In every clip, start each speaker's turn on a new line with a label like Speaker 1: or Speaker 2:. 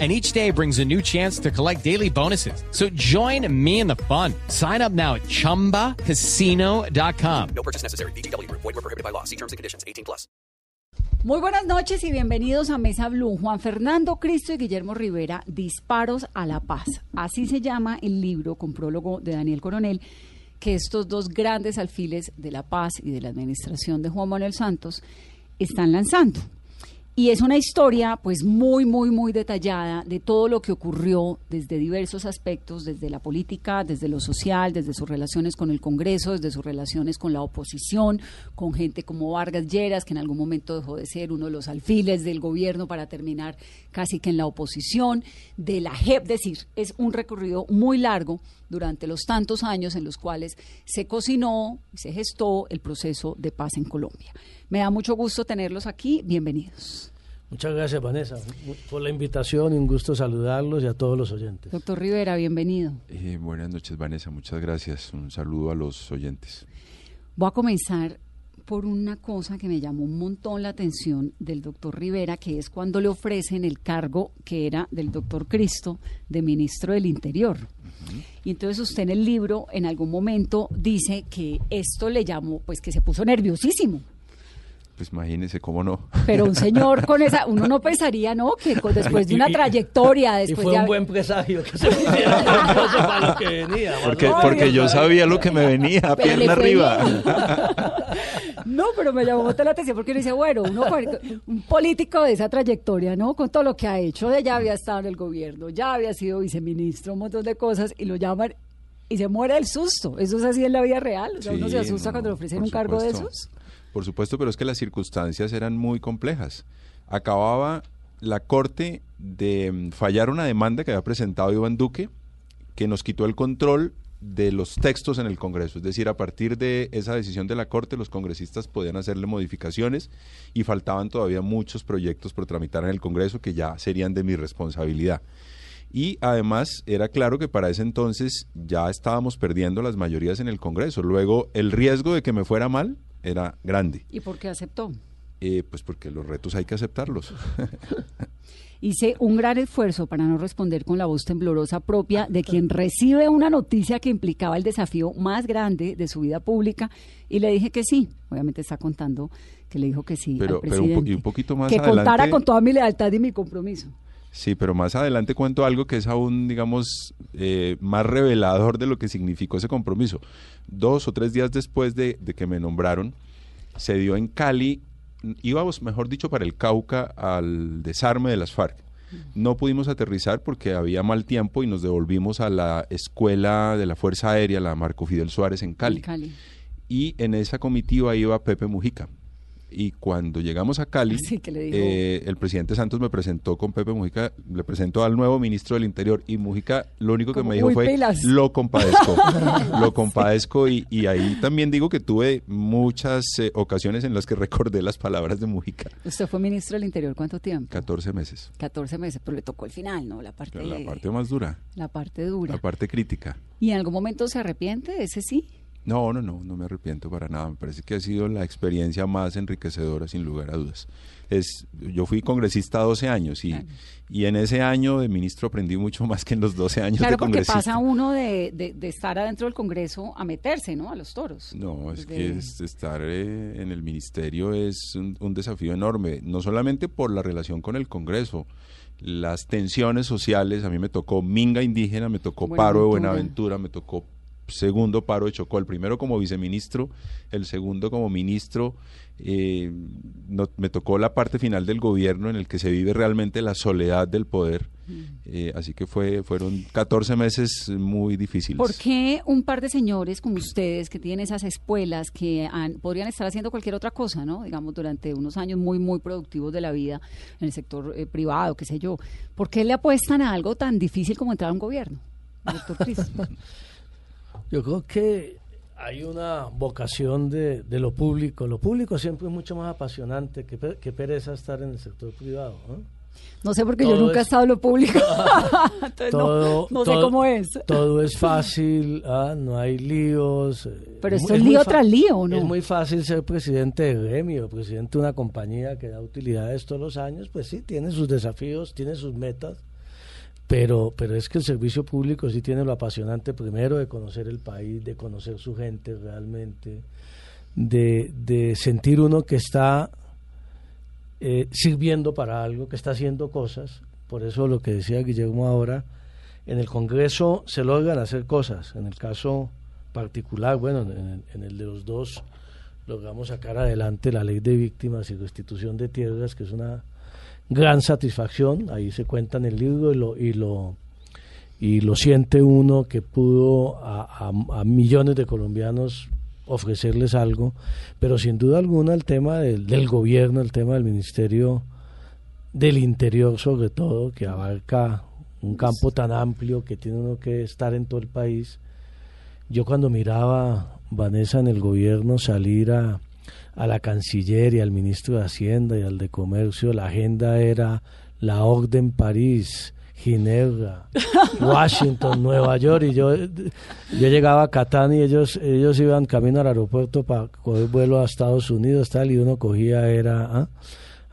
Speaker 1: and each day brings a new chance to collect daily bonuses. So join me in the fun. Sign up now at ChumbaCasino.com.
Speaker 2: No purchase necessary. BGW. Void were prohibited by law. See terms and conditions. 18 plus.
Speaker 3: Muy buenas noches y bienvenidos a Mesa Blue. Juan Fernando Cristo y Guillermo Rivera, Disparos a la Paz. Así se llama el libro con prólogo de Daniel Coronel que estos dos grandes alfiles de la paz y de la administración de Juan Manuel Santos están lanzando. Y es una historia pues muy, muy, muy detallada de todo lo que ocurrió desde diversos aspectos, desde la política, desde lo social, desde sus relaciones con el Congreso, desde sus relaciones con la oposición, con gente como Vargas Lleras, que en algún momento dejó de ser uno de los alfiles del gobierno para terminar casi que en la oposición, de la JEP, es decir, es un recorrido muy largo durante los tantos años en los cuales se cocinó y se gestó el proceso de paz en Colombia. Me da mucho gusto tenerlos aquí. Bienvenidos.
Speaker 4: Muchas gracias, Vanessa, por la invitación y un gusto saludarlos y a todos los oyentes.
Speaker 3: Doctor Rivera, bienvenido.
Speaker 5: Eh, buenas noches, Vanessa. Muchas gracias. Un saludo a los oyentes.
Speaker 3: Voy a comenzar por una cosa que me llamó un montón la atención del doctor Rivera, que es cuando le ofrecen el cargo que era del doctor Cristo de ministro del Interior. Y entonces usted en el libro en algún momento dice que esto le llamó, pues que se puso nerviosísimo
Speaker 5: pues imagínese cómo no.
Speaker 3: Pero un señor con esa, uno no pensaría, ¿no? Que después de una trayectoria, después
Speaker 4: y fue un buen presagio que se pusiera para lo que venía.
Speaker 5: Porque, porque yo sabía lo que me venía, pierna arriba.
Speaker 3: No, pero me llamó mucho la atención porque uno dice, bueno, uno, un político de esa trayectoria, ¿no? Con todo lo que ha hecho, ya había estado en el gobierno, ya había sido viceministro, un montón de cosas, y lo llaman y se muere el susto. Eso es así en la vida real. O sea, uno se asusta cuando le ofrecen un cargo de esos.
Speaker 5: Por supuesto, pero es que las circunstancias eran muy complejas. Acababa la Corte de mm, fallar una demanda que había presentado Iván Duque, que nos quitó el control de los textos en el Congreso. Es decir, a partir de esa decisión de la Corte, los congresistas podían hacerle modificaciones y faltaban todavía muchos proyectos por tramitar en el Congreso que ya serían de mi responsabilidad. Y además era claro que para ese entonces ya estábamos perdiendo las mayorías en el Congreso. Luego, el riesgo de que me fuera mal era grande.
Speaker 3: ¿Y por qué aceptó?
Speaker 5: Eh, pues porque los retos hay que aceptarlos.
Speaker 3: Hice un gran esfuerzo para no responder con la voz temblorosa propia de quien recibe una noticia que implicaba el desafío más grande de su vida pública y le dije que sí. Obviamente está contando que le dijo que sí
Speaker 5: pero,
Speaker 3: al presidente.
Speaker 5: Pero un, poquito más
Speaker 3: que contara con toda mi lealtad y mi compromiso.
Speaker 5: Sí, pero más adelante cuento algo que es aún, digamos, eh, más revelador de lo que significó ese compromiso. Dos o tres días después de, que me nombraron, se dio en Cali, íbamos, mejor dicho, para el Cauca al desarme de las FARC. No pudimos aterrizar porque había mal tiempo y nos devolvimos a la escuela de la Fuerza Aérea, la Marco Fidel Suárez en Cali. Cali. Y en esa comitiva iba Pepe Mujica y cuando llegamos a Cali, eh, el presidente Santos me presentó con Pepe Mujica, le presentó al nuevo ministro del Interior y Mujica lo único que me dijo fue, lo compadezco, lo compadezco y, ahí también digo que tuve muchas eh, ocasiones en las que recordé las palabras de Mujica.
Speaker 3: ¿Usted fue ministro del Interior cuánto tiempo?
Speaker 5: 14 meses.
Speaker 3: 14 meses, pero le tocó el final, ¿no? La parte,
Speaker 5: la parte más dura.
Speaker 3: La parte dura.
Speaker 5: La parte crítica.
Speaker 3: ¿Y en algún momento se arrepiente ese sí?
Speaker 5: No, no, no, no me arrepiento para nada. Me parece que ha sido la experiencia más enriquecedora, sin lugar a dudas. Es, yo fui congresista 12 años y, y en ese año de ministro aprendí mucho más que en los 12 años de congresista.
Speaker 3: Claro, porque pasa uno de, de, estar adentro del Congreso a meterse, ¿no? A los toros.
Speaker 5: No, es que estar eh, en el ministerio es un, un desafío enorme, no solamente por la relación con el Congreso, las tensiones sociales, a mí me tocó Minga indígena, me tocó Paro de Buenaventura, me tocó segundo paro de Chocó, el primero como viceministro, el segundo como ministro. Eh, me tocó la parte final del gobierno en el que se vive realmente la soledad del poder. Mm. Eh, así que fue, fueron 14 meses muy difíciles.
Speaker 3: ¿Por qué un par de señores como ustedes que tienen esas espuelas que podrían estar haciendo cualquier otra cosa, ¿no? digamos, durante unos años muy, muy productivos de la vida en el sector eh, privado, qué sé yo, ¿por qué le apuestan a algo tan difícil como entrar a un gobierno? Doctor
Speaker 4: Yo creo que hay una vocación de, de lo público. Lo público siempre es mucho más apasionante que, que pereza estar en el sector privado. ¿no?
Speaker 3: No sé porque yo nunca he
Speaker 4: es-
Speaker 3: estado en lo público. Entonces no-
Speaker 4: Todo,
Speaker 3: no, sé
Speaker 4: todo-
Speaker 3: cómo es.
Speaker 4: Todo es fácil, ah, no hay líos. eh,
Speaker 3: Pero
Speaker 4: es
Speaker 3: esto es
Speaker 4: muy
Speaker 3: lío tras lío, ¿no?
Speaker 4: Es muy fácil ser presidente de gremio, presidente de una compañía que da utilidades todos los años, pues sí, tiene sus desafíos, tiene sus metas, pero, pero es que el servicio público sí tiene lo apasionante primero de conocer el país, de conocer su gente realmente, de, de sentir uno que está eh, sirviendo para algo, que está haciendo cosas. Por eso lo que decía Guillermo ahora, en el Congreso se logran hacer cosas. En el caso particular, bueno, en el, en el de los dos, logramos sacar adelante la ley de víctimas y restitución de tierras, que es una gran satisfacción. Ahí se cuenta en el libro y lo, y lo, y lo siente uno que pudo a, a- a millones de colombianos ofrecerles algo, pero sin duda alguna el tema del, del gobierno, el tema del Ministerio del Interior sobre todo, que abarca un campo tan amplio que tiene uno que estar en todo el país. Yo cuando miraba Vanessa en el gobierno salir a, a la canciller y al ministro de Hacienda y al de Comercio, la agenda era la Orden París, Ginebra, Washington, Nueva York, y yo, yo llegaba a Catán y ellos, ellos iban camino al aeropuerto para coger vuelo a Estados Unidos, tal, y uno cogía era ¿ah?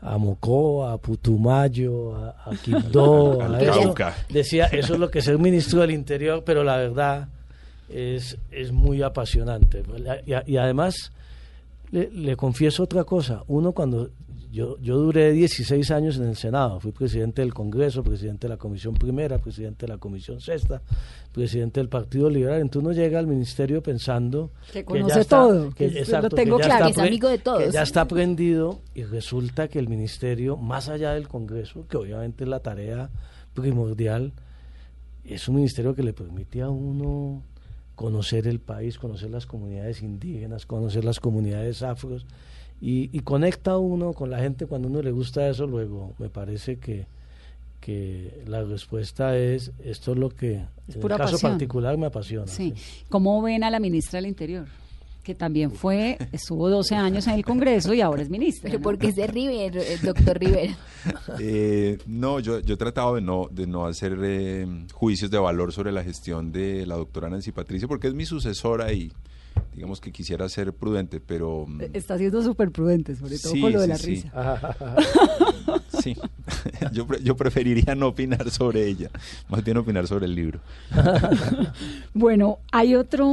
Speaker 4: a Mocoa, a Putumayo, a, a Quibdó, a eso.
Speaker 5: Cauca.
Speaker 4: Decía, eso es lo que es ser ministro del Interior, pero la verdad es, es muy apasionante. Y, y además, le, le confieso otra cosa. Uno cuando yo, yo duré 16 años en el Senado, fui presidente del Congreso, presidente de la Comisión Primera, presidente de la Comisión Sexta, presidente del Partido Liberal. Entonces uno llega al ministerio pensando
Speaker 3: Que
Speaker 4: ya
Speaker 3: conoce
Speaker 4: está-
Speaker 3: todo,
Speaker 4: que,
Speaker 3: que
Speaker 4: exacto,
Speaker 3: lo tengo claro.
Speaker 4: está
Speaker 6: Que es amigo de todos.
Speaker 4: que ya está aprendido y resulta que el ministerio, más allá del Congreso, que obviamente es la tarea primordial, es un ministerio que le permite a uno conocer el país, conocer las comunidades indígenas, conocer las comunidades afros y, y conecta uno con la gente cuando a uno le gusta eso, luego me parece que, que la respuesta es esto es lo que en el caso
Speaker 3: pasión.
Speaker 4: particular me apasiona.
Speaker 3: Sí.
Speaker 4: sí.
Speaker 3: ¿Cómo ven a la ministra del Interior? Que también fue, estuvo 12 años en el Congreso y ahora es ministra.
Speaker 6: Pero
Speaker 3: ¿no?
Speaker 6: porque es de Rivera, eh, doctor Rivera.
Speaker 5: Eh, no, yo, yo he tratado de no, de no hacer eh, juicios de valor sobre la gestión de la doctora Nancy Patricia, porque es mi sucesora y digamos que quisiera ser prudente, pero mm,
Speaker 3: Está siendo súper prudente, sobre todo
Speaker 5: Sí,
Speaker 3: con lo de
Speaker 5: sí,
Speaker 3: la
Speaker 5: sí.
Speaker 3: risa.
Speaker 5: sí, yo, pre- yo preferiría no opinar sobre ella, más bien opinar sobre el libro.
Speaker 3: Bueno, hay otro,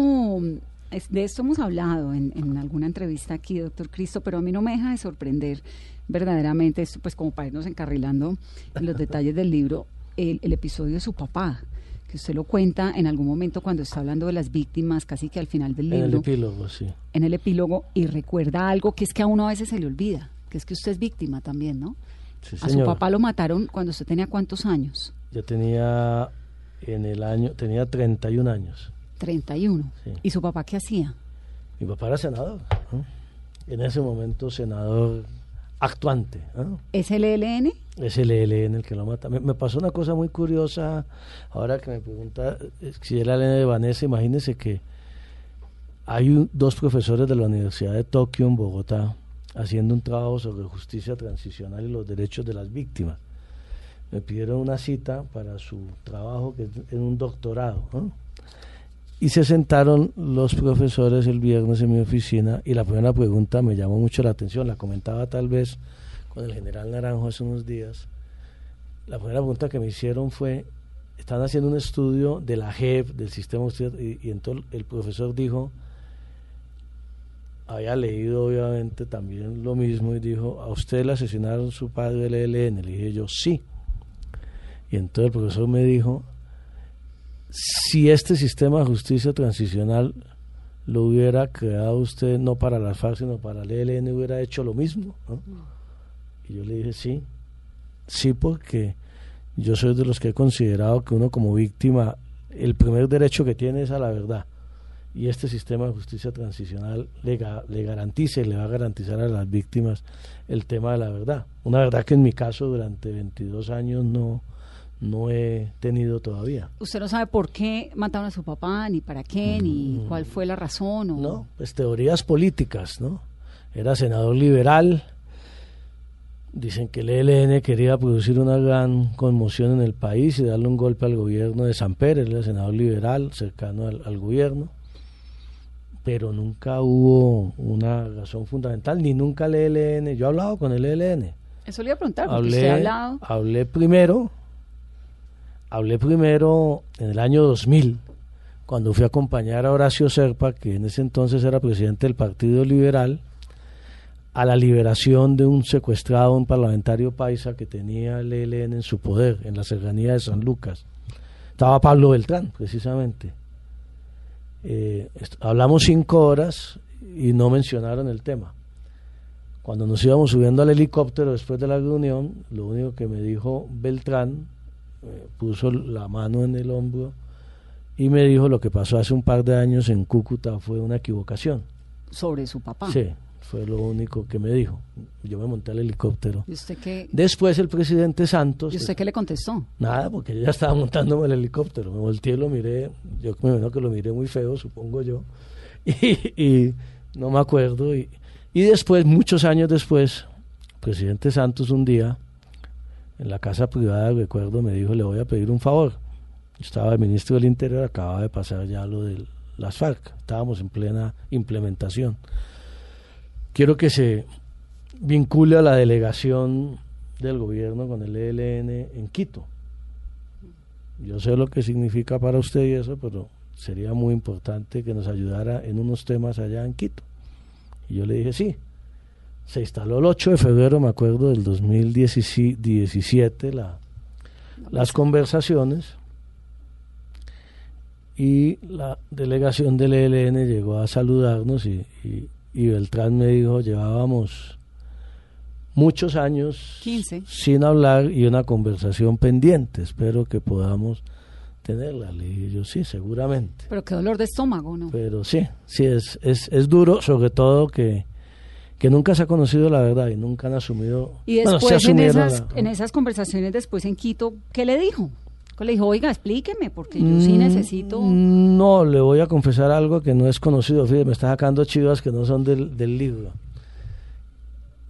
Speaker 3: es- de esto hemos hablado en, en alguna entrevista aquí, doctor Cristo, pero a mí no me deja de sorprender verdaderamente, esto, pues como para irnos encarrilando en los detalles del libro, el, el episodio de su papá, que usted lo cuenta en algún momento cuando está hablando de las víctimas, casi que al final del
Speaker 4: En el
Speaker 3: libro,
Speaker 4: epílogo, sí.
Speaker 3: en el epílogo, y recuerda algo que es que a uno a veces se le olvida, que es que usted es víctima también, ¿no?
Speaker 4: Sí,
Speaker 3: A su papá lo mataron cuando usted tenía cuántos años?
Speaker 4: Yo tenía en el año, tenía 31 años.
Speaker 3: 31.
Speaker 4: Sí.
Speaker 3: ¿Y su papá qué hacía?
Speaker 4: Mi papá era senador. ¿no? En ese momento senador actuante. ¿no?
Speaker 3: ¿Es el ELN?
Speaker 4: Es el ELN el que lo mata. Me, me pasó una cosa muy curiosa, ahora que me pregunta eh, si era el ELN de Vanessa, imagínese que hay un- dos profesores de la Universidad de Tokio en Bogotá haciendo un trabajo sobre justicia transicional y los derechos de las víctimas. Me pidieron una cita para su trabajo, que es en un doctorado. ¿no? Y se sentaron los profesores el viernes en mi oficina y la primera pregunta me llamó mucho la atención, la comentaba tal vez con el general Naranjo hace unos días. La primera pregunta que me hicieron fue, están haciendo un estudio de la JEP, del sistema y, y entonces el profesor dijo, había leído obviamente también lo mismo y dijo, ¿a usted le asesinaron su padre el ELN? Le dije yo, sí. Y entonces el profesor me dijo, si este sistema de justicia transicional lo hubiera creado usted no para las FARC, sino para el ELN, hubiera hecho lo mismo. Y yo le dije, sí, sí, porque yo soy de los que he considerado que uno como víctima, el primer derecho que tiene es a la verdad. Y este sistema de justicia transicional le, le garantiza y le va a garantizar a las víctimas el tema de la verdad. Una verdad que en mi caso durante 22 años no, no he tenido todavía.
Speaker 3: ¿Usted no sabe por qué mataron a su papá, ni para qué, ni cuál fue la razón? O...
Speaker 4: No, pues teorías políticas, ¿no? Era senador liberal. Dicen que el ELN quería producir una gran conmoción en el país y darle un golpe al gobierno de San Pérez, era senador liberal, cercano al, al gobierno. Pero nunca hubo una razón fundamental, ni nunca el ELN. Yo he hablado con el ELN.
Speaker 3: Eso le iba a preguntar, porque usted ha hablado.
Speaker 4: hablé primero, hablé primero en el año 2000, cuando fui a acompañar a Horacio Serpa, que en ese entonces era presidente del Partido Liberal, a la liberación de un secuestrado, un parlamentario paisa que tenía el ELN en su poder, en la cercanía de San Lucas. Estaba Pablo Beltrán, precisamente. Eh, hablamos cinco horas y no mencionaron el tema. Cuando nos íbamos subiendo al helicóptero después de la reunión, lo único que me dijo Beltrán, eh, puso la mano en el hombro y me dijo lo que pasó hace un par de años en Cúcuta fue una equivocación.
Speaker 3: Sobre su papá.
Speaker 4: Sí, fue lo único que me dijo. Yo me monté al helicóptero.
Speaker 3: ¿Y usted qué,
Speaker 4: Después el presidente Santos...
Speaker 3: ¿y usted qué le contestó?
Speaker 4: Nada, porque yo ya estaba montándome el helicóptero. Me volteé y lo miré. Yo me imagino que lo miré muy feo, supongo yo. Y, y no me acuerdo. Y, y después, muchos años después, el presidente Santos un día, en la casa privada, recuerdo, me dijo, le voy a pedir un favor. Estaba el ministro del Interior, acababa de pasar ya lo de las FARC. Estábamos en plena implementación. Quiero que se vincule a la delegación del gobierno con el ELN en Quito. Yo sé lo que significa para usted y eso, pero sería muy importante que nos ayudara en unos temas allá en Quito. Y yo le dije, sí. Se instaló el 8 de febrero, me acuerdo, del 2017, la, las conversaciones y la delegación del ELN llegó a saludarnos y, y, y Beltrán me dijo, llevábamos muchos años
Speaker 3: 15.
Speaker 4: sin hablar y una conversación pendiente. Espero que podamos tenerla. Le dije yo, sí, seguramente.
Speaker 3: Pero qué dolor de estómago, ¿no?
Speaker 4: Pero sí, sí, es, es, es duro, sobre todo que, que nunca se ha conocido la verdad y nunca han asumido.
Speaker 3: Y
Speaker 4: bueno,
Speaker 3: después
Speaker 4: sí
Speaker 3: en, esas,
Speaker 4: la-
Speaker 3: en esas conversaciones después en Quito, ¿qué le dijo? ¿Qué le dijo? Oiga, explíqueme, porque yo sí
Speaker 4: Mm,
Speaker 3: necesito...
Speaker 4: No, le voy a confesar algo que no es conocido. Fíjate, me está sacando chivas que no son del, del libro.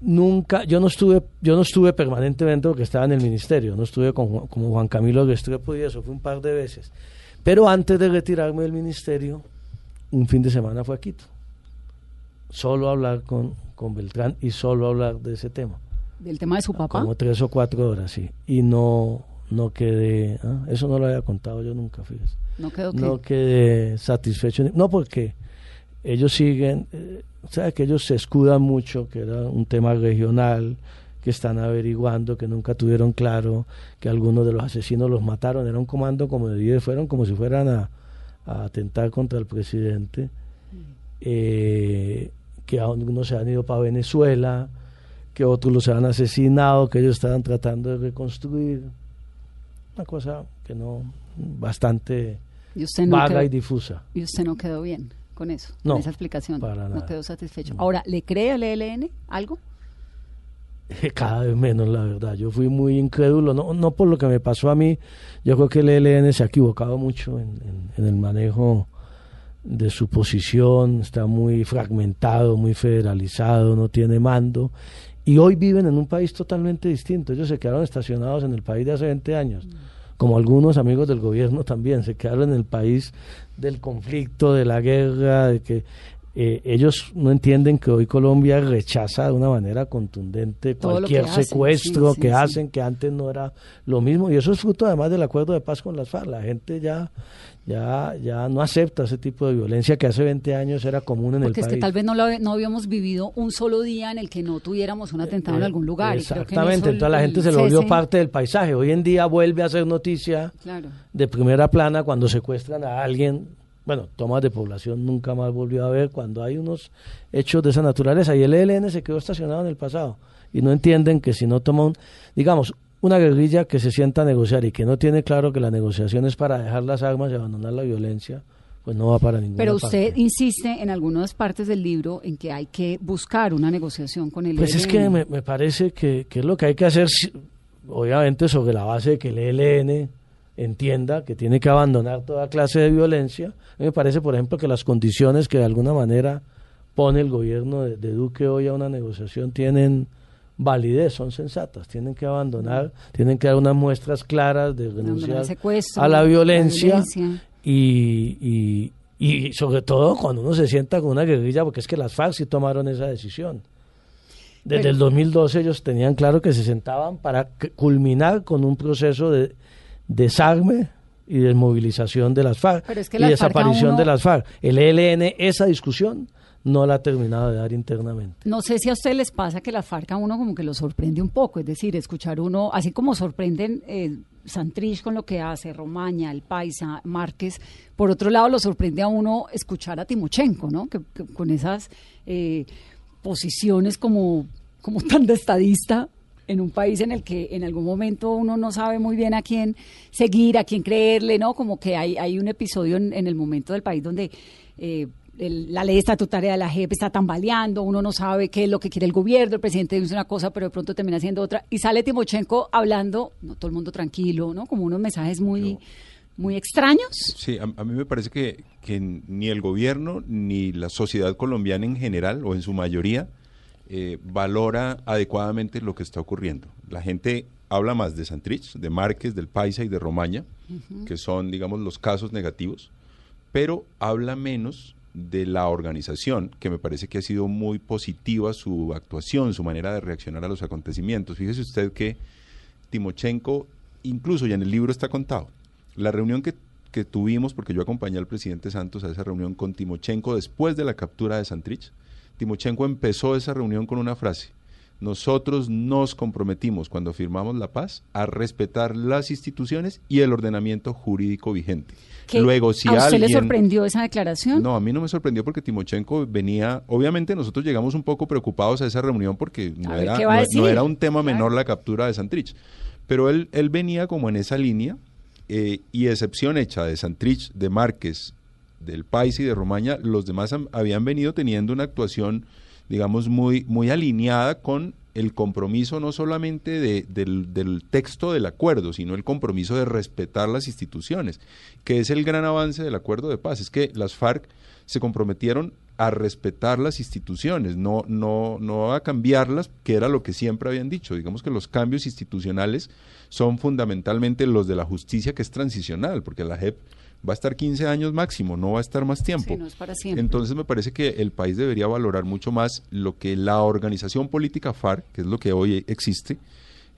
Speaker 4: Nunca, yo no estuve, yo no estuve permanentemente porque estaba en el ministerio, no estuve con, como Juan Camilo Restrepo y eso, fue un par de veces. Pero antes de retirarme del ministerio, un fin de semana fue a Quito. Solo a hablar con, con Beltrán y solo hablar de ese tema.
Speaker 3: Del tema de su papá.
Speaker 4: Como tres o cuatro horas, sí. Y no, no quedé, ah, eso no lo había contado yo nunca, fíjese
Speaker 3: No quedó que...
Speaker 4: no quedé satisfecho. No, porque ellos siguen, eh, o sea, que ellos se escudan mucho, que era un tema regional, que están averiguando, que nunca tuvieron claro que algunos de los asesinos los mataron. Era un comando como de 10, fueron como si fueran a, a atentar contra el presidente. Eh, que algunos se han ido para Venezuela, que otros los han asesinado, que ellos estaban tratando de reconstruir. Una cosa que no, bastante
Speaker 3: Y usted no
Speaker 4: vaga
Speaker 3: quedó,
Speaker 4: y difusa.
Speaker 3: y usted no quedó bien con eso,
Speaker 4: No,
Speaker 3: con esa explicación.
Speaker 4: para
Speaker 3: no quedó satisfecho. Ahora, ¿le cree al ELN algo?
Speaker 4: Cada vez menos, la verdad. Yo fui muy incrédulo, no, no por lo que me pasó a mí. Yo creo que el ELN se ha equivocado mucho en, en- en el manejo de su posición. Está muy fragmentado, muy federalizado, no tiene mando. Y hoy viven en un país totalmente distinto. Ellos se quedaron estacionados en el país de hace 20 años. Como algunos amigos del gobierno también, se quedaron en el país del conflicto, de la guerra, de que eh, ellos no entienden que hoy Colombia rechaza de una manera contundente
Speaker 3: Todo
Speaker 4: cualquier
Speaker 3: que
Speaker 4: secuestro
Speaker 3: sí,
Speaker 4: que
Speaker 3: sí.
Speaker 4: hacen, que antes no era lo mismo. Y eso es fruto además del acuerdo de paz con las FARC. La gente ya, ya, ya no acepta ese tipo de violencia que hace 20 años era común en
Speaker 3: Porque
Speaker 4: el
Speaker 3: es
Speaker 4: país.
Speaker 3: que tal vez no, lo, no habíamos vivido un solo día en el que no tuviéramos un atentado en
Speaker 4: Eh,
Speaker 3: algún lugar. y creo que en
Speaker 4: Exactamente,
Speaker 3: el-
Speaker 4: entonces la gente se lo volvió parte del paisaje. Hoy en día vuelve a ser noticia
Speaker 3: Claro.
Speaker 4: de primera plana cuando secuestran a alguien. Bueno, tomas de población nunca más volvió a ver cuando hay unos hechos de esa naturaleza. Y el ELN se quedó estacionado en el pasado. Y no entienden que si no toma un, digamos, una guerrilla que se sienta a negociar y que no tiene claro que la negociación es para dejar las armas y abandonar la violencia, pues no va para ninguna
Speaker 3: Pero usted
Speaker 4: parte.
Speaker 3: insiste en algunas partes del libro en que hay que buscar una negociación con el
Speaker 4: Pues es que me, me parece que, que es lo que hay que hacer. obviamente sobre la base de que el ELN entienda que tiene que abandonar toda clase de violencia. A mí me parece, por ejemplo, que las condiciones que de alguna manera pone el gobierno de, de Duque hoy a una negociación tienen validez, son sensatas, tienen que abandonar, tienen que dar unas muestras claras de renunciar a la violencia,
Speaker 3: la violencia.
Speaker 4: Y, y, y sobre todo cuando uno se sienta con una guerrilla, porque es que las FARC sí tomaron esa decisión. Desde
Speaker 3: Pero-
Speaker 4: el 2012 ellos tenían claro que se sentaban para culminar con un proceso de desarme y desmovilización de las FARC
Speaker 3: Pero es que
Speaker 4: y desaparición
Speaker 3: uno-
Speaker 4: de las FARC. El ELN esa discusión no la ha terminado de dar internamente.
Speaker 3: No sé si a ustedes les pasa que la FARC a uno como que lo sorprende un poco, es decir, escuchar uno, así como sorprenden eh, Santrich con lo que hace, Romaña, El Paisa, Márquez, por otro lado lo sorprende a uno escuchar a Timochenko, ¿no? Que, que con esas eh, posiciones como, como tan de estadista en un país en el que en algún momento uno no sabe muy bien a quién seguir, a quién creerle, ¿no? Como que hay, hay un episodio en, en el momento del país donde eh, el- la ley estatutaria de la JEP está tambaleando, uno no sabe qué es lo que quiere el gobierno, el presidente dice una cosa, pero de pronto termina haciendo otra, y sale Timochenko hablando, no, todo el mundo tranquilo, ¿no? Como unos mensajes muy, muy extraños.
Speaker 5: Sí, a, a mí me parece que, que ni el gobierno ni la sociedad colombiana en general, o en su mayoría, eh, valora adecuadamente lo que está ocurriendo. La gente habla más de Santrich, de Márquez, del Paisa y de Romaña, que son, digamos, los casos negativos, pero habla menos de la organización, que me parece que ha sido muy positiva su actuación, su manera de reaccionar a los acontecimientos. Fíjese usted que Timochenko, incluso ya en el libro está contado, la reunión que, que tuvimos, porque yo acompañé al presidente Santos a esa reunión con Timochenko después de la captura de Santrich, Timochenko empezó esa reunión con una frase. Nosotros nos comprometimos cuando firmamos la paz a respetar las instituciones y el ordenamiento jurídico vigente.
Speaker 3: ¿Qué-
Speaker 5: Luego, si
Speaker 3: ¿A usted le sorprendió esa declaración?
Speaker 5: no, a mí no me sorprendió porque Timochenko venía, obviamente nosotros llegamos un poco preocupados a esa reunión porque no era un tema menor la captura de Santrich, pero él, él venía como en esa línea eh, y excepción hecha de Santrich, de Márquez, del País y de Romaña, los demás habían venido teniendo una actuación, digamos, muy, muy alineada con el compromiso no solamente de- del, del texto del acuerdo, sino el compromiso de respetar las instituciones, que es el gran avance del acuerdo de paz. Es que las FARC se comprometieron a respetar las instituciones, no, no, no a cambiarlas, que era lo que siempre habían dicho. Digamos que los cambios institucionales son fundamentalmente los de la justicia, que es transicional, porque la JEP va a estar 15 años máximo, no va a estar más tiempo.
Speaker 3: Sí, no es para siempre.
Speaker 5: Entonces me parece que el país debería valorar mucho más lo que la organización política FARC, que es lo que hoy existe,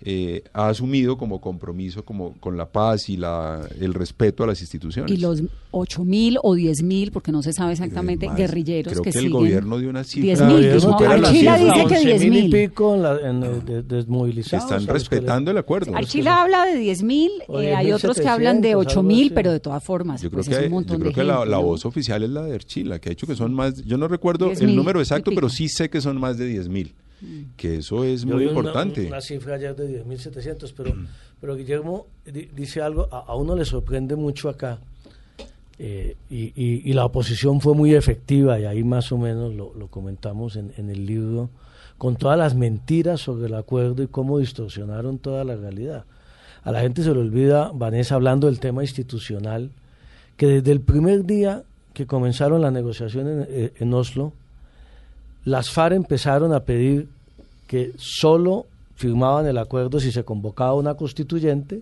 Speaker 5: eh, ha asumido como compromiso como con la paz y la, el respeto a las instituciones.
Speaker 3: Y los 8 mil o 10 mil, porque no se sabe exactamente,
Speaker 5: Eh, más,
Speaker 3: guerrieros
Speaker 5: creo
Speaker 3: que,
Speaker 5: que el
Speaker 3: siguen.
Speaker 5: gobierno dio una cifra
Speaker 3: 10.000,
Speaker 5: que
Speaker 3: no,
Speaker 5: supera la
Speaker 3: Archila
Speaker 5: cifra.
Speaker 3: dice que
Speaker 4: 11.000
Speaker 3: 10.000.
Speaker 4: y pico en la- en, eh, de- desmovilizados.
Speaker 5: Están respetando el acuerdo.
Speaker 3: Archila habla de 10 mil,
Speaker 4: O
Speaker 3: hay otros que hablan de
Speaker 4: 10.700,
Speaker 3: 8 mil, pero de todas formas,
Speaker 5: Yo creo
Speaker 3: pues es
Speaker 5: que,
Speaker 3: un montón
Speaker 5: yo creo
Speaker 3: de
Speaker 5: que la,
Speaker 3: gente,
Speaker 5: la
Speaker 3: ¿no?
Speaker 5: voz oficial es la de Archila, que ha dicho que son más, yo no recuerdo
Speaker 3: 10.000
Speaker 5: el número exacto, pero sí sé que son más de 10 mil. Que eso es
Speaker 4: Yo
Speaker 5: muy
Speaker 4: vi una-
Speaker 5: importante.
Speaker 4: Una, cifra ayer de 10.700, pero, pero Guillermo di- dice algo, a, a uno le sorprende mucho acá, eh, y, y- y la oposición fue muy efectiva, y ahí más o menos lo, lo comentamos en, en el libro, con todas las mentiras sobre el acuerdo y cómo distorsionaron toda la realidad. A la gente se le olvida, Vanessa, hablando del tema institucional, que desde el primer día que comenzaron las negociaciones en, eh, en Oslo, las FARC empezaron a pedir que solo firmaban el acuerdo si se convocaba una constituyente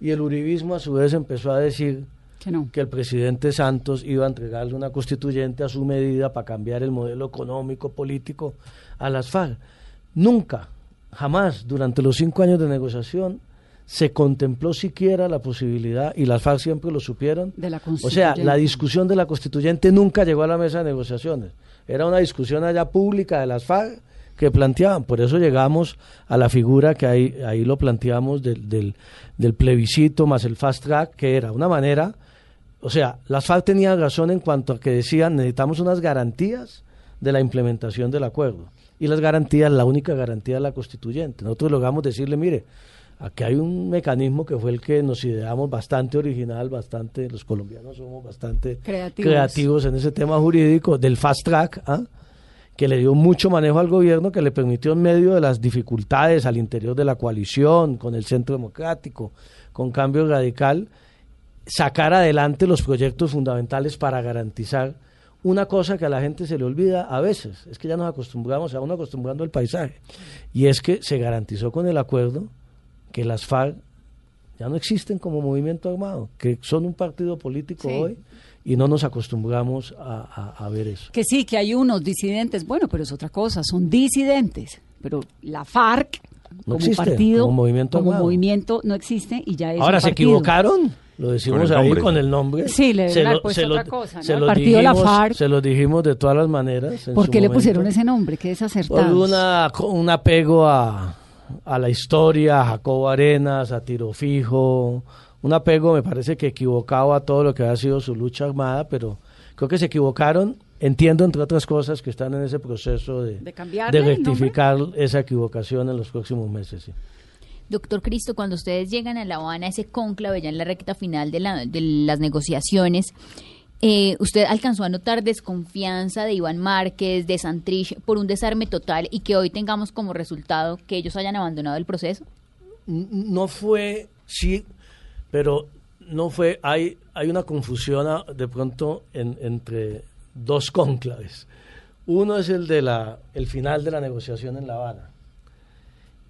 Speaker 4: y el uribismo a su vez empezó a decir
Speaker 3: Que no.
Speaker 4: que el presidente Santos iba a entregarle una constituyente a su medida para cambiar el modelo económico, político a las FARC. Nunca, jamás, durante los cinco años de negociación, se contempló siquiera la posibilidad, y las FARC siempre lo supieron,
Speaker 3: De la
Speaker 4: o sea, la discusión de la constituyente nunca llegó a la mesa de negociaciones. Era una discusión allá pública de las FARC que planteaban. Por eso llegamos a la figura que ahí, ahí lo planteamos del, del, del plebiscito más el fast track, que era una manera, o sea, las FARC tenían razón en cuanto a que decían necesitamos unas garantías de la implementación del acuerdo. Y las garantías, la única garantía es la constituyente. Nosotros logramos decirle, mire, aquí hay un mecanismo que fue el que nos ideamos bastante original, bastante, los colombianos somos bastante
Speaker 3: Creativos.
Speaker 4: creativos en ese tema jurídico del fast track, ¿ah? que le dio mucho manejo al gobierno, que le permitió en medio de las dificultades al interior de la coalición, con el Centro Democrático, con Cambio Radical, sacar adelante los proyectos fundamentales para garantizar una cosa que a la gente se le olvida a veces, es que ya nos acostumbramos, a uno acostumbrando al paisaje, y es que se garantizó con el acuerdo que las FARC ya no existen como movimiento armado, que son un partido político
Speaker 3: Sí.
Speaker 4: hoy y no nos acostumbramos a, a- a ver eso.
Speaker 3: Que sí, que hay unos disidentes, bueno, pero es otra cosa, son disidentes. Pero la FARC, como
Speaker 4: existe,
Speaker 3: partido,
Speaker 4: como movimiento
Speaker 3: como
Speaker 4: armado.
Speaker 3: movimiento, no existe y ya es
Speaker 4: Ahora
Speaker 3: un
Speaker 4: se equivocaron, lo decimos
Speaker 5: Con el
Speaker 4: ahí
Speaker 5: nombre.
Speaker 4: con el nombre.
Speaker 3: Sí, le
Speaker 4: se lo,
Speaker 3: puesto
Speaker 4: se lo-
Speaker 3: otra cosa, ¿no?
Speaker 4: se
Speaker 3: El
Speaker 4: lo
Speaker 3: partido de la
Speaker 4: dijimos,
Speaker 3: FARC.
Speaker 4: se lo dijimos de todas las maneras. en
Speaker 3: ¿Por
Speaker 4: su
Speaker 3: qué le
Speaker 4: momento.
Speaker 3: pusieron ese nombre? Qué
Speaker 4: Por
Speaker 3: desacertado.
Speaker 4: una, un apego a, a la historia, a Jacobo Arenas, a Tiro Fijo, un apego me parece que equivocado a todo lo que ha sido su lucha armada, pero creo que se equivocaron. Entiendo, entre otras cosas, que están en ese proceso de,
Speaker 3: ¿De
Speaker 4: rectificar esa equivocación en los próximos meses. sí.
Speaker 6: Doctor Cristo, cuando ustedes llegan a La Habana, ese cónclave ya en la recta final de, la- de las negociaciones, eh, ¿usted alcanzó a notar desconfianza de Iván Márquez, de Santrich, por un desarme total y que hoy tengamos como resultado que ellos hayan abandonado el proceso?
Speaker 4: No fue, sí, pero no fue, hay, hay una confusión ah, de pronto en- entre dos cónclaves. Uno es el de la, el final de la negociación en La Habana.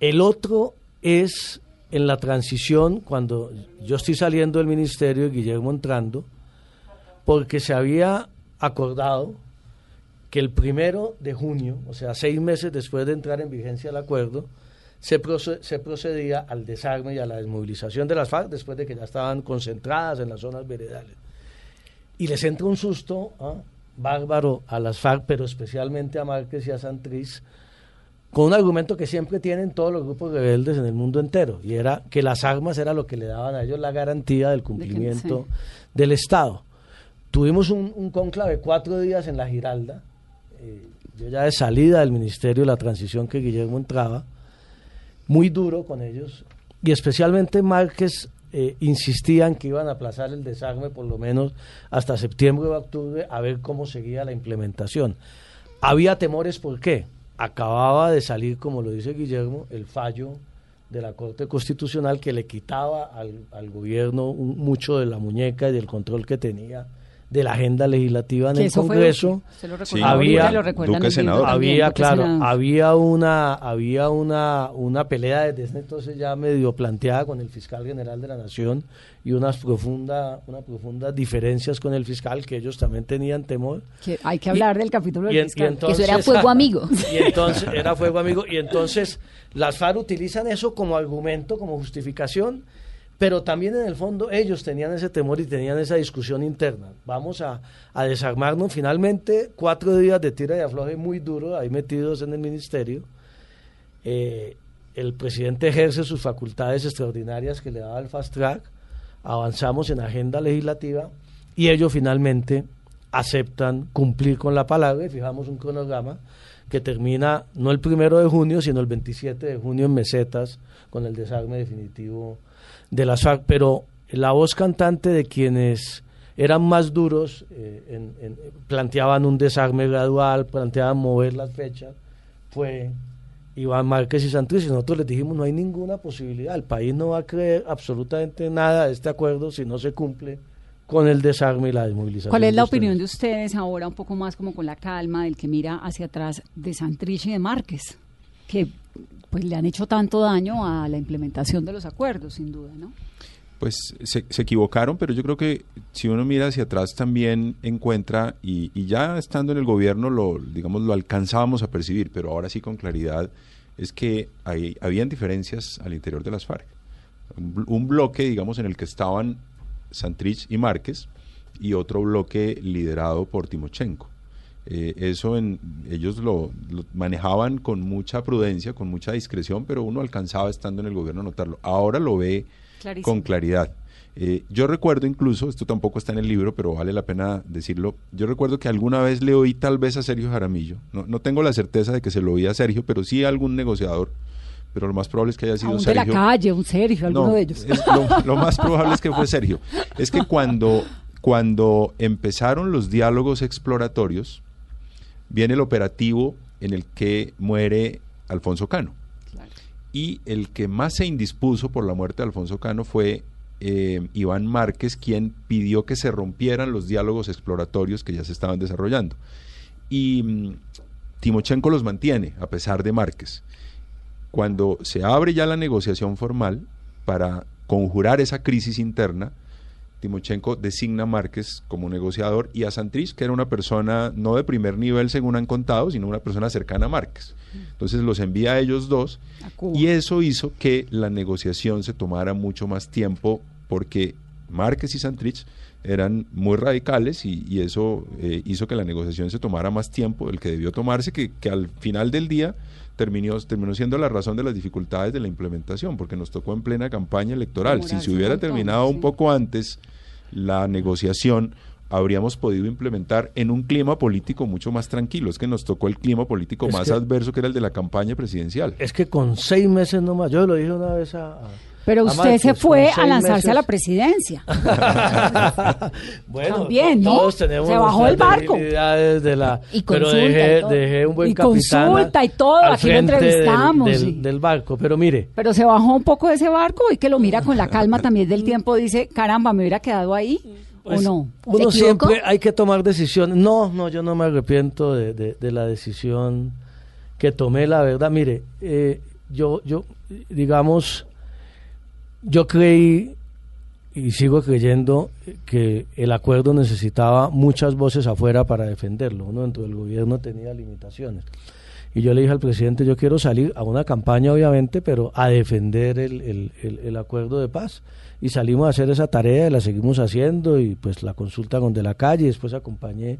Speaker 4: El otro es en la transición, cuando yo estoy saliendo del ministerio y Guillermo entrando, porque se había acordado que el primero de junio, o sea, seis meses después de entrar en vigencia el acuerdo, se, proce- se procedía al desarme y a la desmovilización de las FARC después de que ya estaban concentradas en las zonas veredales. Y les entra un susto ¿ah? bárbaro a las FARC, pero especialmente a Márquez y a Santriz, con un argumento que siempre tienen todos los grupos rebeldes en el mundo entero, y era que las armas era lo que le daban a ellos la garantía del cumplimiento del Estado. Tuvimos un, un cónclave cuatro días en la Giralda, eh, yo ya de salida del ministerio, la transición que Guillermo entraba, muy duro con ellos, y especialmente Márquez eh, insistían que iban a aplazar el desarme por lo menos hasta septiembre o octubre a ver cómo seguía la implementación. Había temores, ¿por qué? Acababa de salir, como lo dice Guillermo, el fallo de la Corte Constitucional que le quitaba al, al gobierno mucho de la muñeca y del control que tenía de la agenda legislativa en el
Speaker 3: eso fue
Speaker 4: Congreso.
Speaker 5: Sí.
Speaker 3: recuerda
Speaker 4: Había-
Speaker 3: lo
Speaker 5: Duque senador.
Speaker 4: había
Speaker 3: Duque
Speaker 4: claro
Speaker 3: senador.
Speaker 4: había una había una una pelea desde ese entonces ya medio planteada con el fiscal general de la nación y unas profunda unas profundas diferencias con el fiscal que ellos también tenían temor
Speaker 3: Que hay que hablar del capítulo del
Speaker 4: y entonces-
Speaker 6: Eso era fuego amigo.
Speaker 4: y entonces era fuego amigo y entonces las FARC utilizan eso como argumento como justificación pero también en el fondo ellos tenían ese temor y tenían esa discusión interna. Vamos a, a desarmarnos finalmente, cuatro días de tira y afloje muy duro, ahí metidos en el ministerio. Eh, el presidente ejerce sus facultades extraordinarias que le daba el fast track, avanzamos en agenda legislativa y ellos finalmente aceptan cumplir con la palabra y fijamos un cronograma que termina no el primero de junio, sino el 27 de junio en mesetas con el desarme definitivo de las FARC. Pero la voz cantante de quienes eran más duros eh, en- en- planteaban un desarme gradual, planteaban mover las fechas, fue Iván Márquez y Santrich. Y nosotros les dijimos, no hay ninguna posibilidad, el país no va a creer absolutamente nada de este acuerdo si no se cumple con el desarme y la desmovilización.
Speaker 3: ¿Cuál es la opinión de ustedes ahora, un poco más como con la calma del que mira hacia atrás de Santrich y de Márquez? Que pues le han hecho tanto daño a la implementación de los acuerdos, sin duda, ¿no?
Speaker 5: Pues se, equivocaron, pero yo creo que si uno mira hacia atrás también encuentra, y, ya estando en el gobierno lo, digamos, lo alcanzábamos a percibir, pero ahora sí con claridad, es que hay, habían diferencias al interior de las FARC. Un, un bloque, digamos, en el que estaban Santrich y Márquez, y otro bloque liderado por Timochenko. Eh, eso en, ellos lo, lo manejaban con mucha prudencia, con mucha discreción, pero uno alcanzaba estando en el gobierno a notarlo. Ahora lo ve
Speaker 3: Clarísimo.
Speaker 5: con claridad. Eh, yo recuerdo incluso, esto tampoco está en el libro, pero vale la pena decirlo, yo recuerdo que alguna vez le oí tal vez a Sergio Jaramillo, no, no tengo la certeza de que se lo oí a Sergio, pero sí a algún negociador, pero lo más probable es que haya
Speaker 3: A
Speaker 5: sido
Speaker 3: un de
Speaker 5: Sergio.
Speaker 3: la calle, un Sergio, alguno
Speaker 5: No,
Speaker 3: de ellos.
Speaker 5: es lo, lo más probable es que fue Sergio. Es que cuando, cuando empezaron los diálogos exploratorios, viene el operativo en el que muere Alfonso Cano. Y el que más se indispuso por la muerte de Alfonso Cano fue eh, Iván Márquez, quien pidió que se rompieran los diálogos exploratorios que ya se estaban desarrollando. Y mm, Timochenko los mantiene, a pesar de Márquez. Cuando se abre ya la negociación formal para conjurar esa crisis interna, Timochenko designa a Márquez como negociador y a Santrich, que era una persona no de primer nivel según han contado, sino una persona cercana a Márquez. Entonces los envía a ellos dos
Speaker 3: A
Speaker 5: y eso hizo que la negociación se tomara mucho más tiempo porque Márquez y Santrich eran muy radicales y, y eso eh, hizo que la negociación se tomara más tiempo del que debió tomarse, que, que al final del día terminó, terminó siendo la razón de las dificultades de la implementación, porque nos tocó en plena campaña electoral. Si se hubiera
Speaker 3: montón,
Speaker 5: terminado
Speaker 3: sí.
Speaker 5: un poco antes la negociación, habríamos podido implementar en un clima político mucho más tranquilo. Es que nos tocó el clima político
Speaker 4: Es
Speaker 5: más
Speaker 4: que-
Speaker 5: adverso que era el de la campaña presidencial.
Speaker 4: Es que con seis meses nomás, yo lo dije una vez a... a-
Speaker 3: Pero usted se
Speaker 4: Márquez,
Speaker 3: fue a lanzarse a la presidencia.
Speaker 4: bueno,
Speaker 3: También,
Speaker 4: todos tenemos
Speaker 3: Se bajó el barco.
Speaker 4: De la,
Speaker 6: Y
Speaker 4: pero
Speaker 6: consulta y
Speaker 4: dejé, un buen
Speaker 3: Y
Speaker 4: capitán
Speaker 3: consulta y todo, aquí lo
Speaker 4: del-
Speaker 3: entrevistamos,
Speaker 4: Del, barco. Pero mire,
Speaker 3: Pero se bajó un poco de ese barco y que lo mira con la calma también del tiempo. Dice, caramba, me hubiera quedado ahí
Speaker 4: pues,
Speaker 3: o no.
Speaker 4: uno siempre hay que tomar decisiones. No, no, yo no me arrepiento de, de- de la decisión que tomé, la verdad. Mire, eh, yo, yo, digamos, yo creí y sigo creyendo que el acuerdo necesitaba muchas voces afuera para defenderlo. Uno dentro del gobierno tenía limitaciones. Y yo le dije al presidente, yo quiero salir a una campaña, obviamente, pero a defender el, el- el- acuerdo de paz. Y salimos a hacer esa tarea, y la seguimos haciendo, y pues la consulta con De la Calle, y después acompañé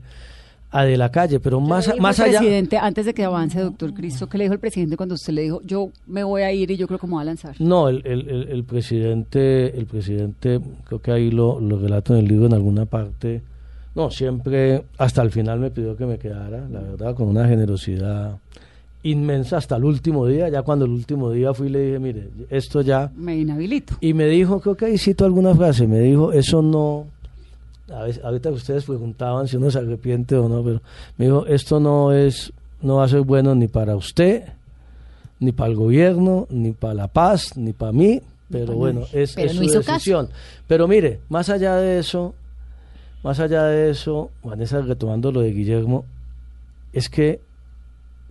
Speaker 4: a De la Calle. Pero más,
Speaker 3: ¿Qué
Speaker 4: a-
Speaker 3: dijo
Speaker 4: más allá...
Speaker 3: presidente, antes de que avance, doctor Cristo, ¿qué le dijo el presidente cuando usted le dijo, yo me voy a ir y yo creo que me voy a lanzar?
Speaker 4: No, el, el, el, el presidente, el presidente, creo que ahí lo, lo relato en el libro en alguna parte. No, siempre, hasta el final me pidió que me quedara, la verdad, con una generosidad inmensa hasta el último día. Ya cuando el último día fui le dije, mire, esto ya.
Speaker 3: Me inhabilito.
Speaker 4: Y me dijo, creo que ahí cito alguna frase, me dijo, eso no. A veces, ahorita que ustedes preguntaban si uno se arrepiente o no, pero me dijo, esto no es, no va a ser bueno ni para usted, ni para el gobierno, ni para la paz, ni para mí, pero bueno, es,
Speaker 6: Pero
Speaker 4: es
Speaker 6: no
Speaker 4: su
Speaker 6: caso.
Speaker 4: decisión. Pero mire, más allá de eso, más allá de eso, Vanessa, retomando lo de Guillermo, es que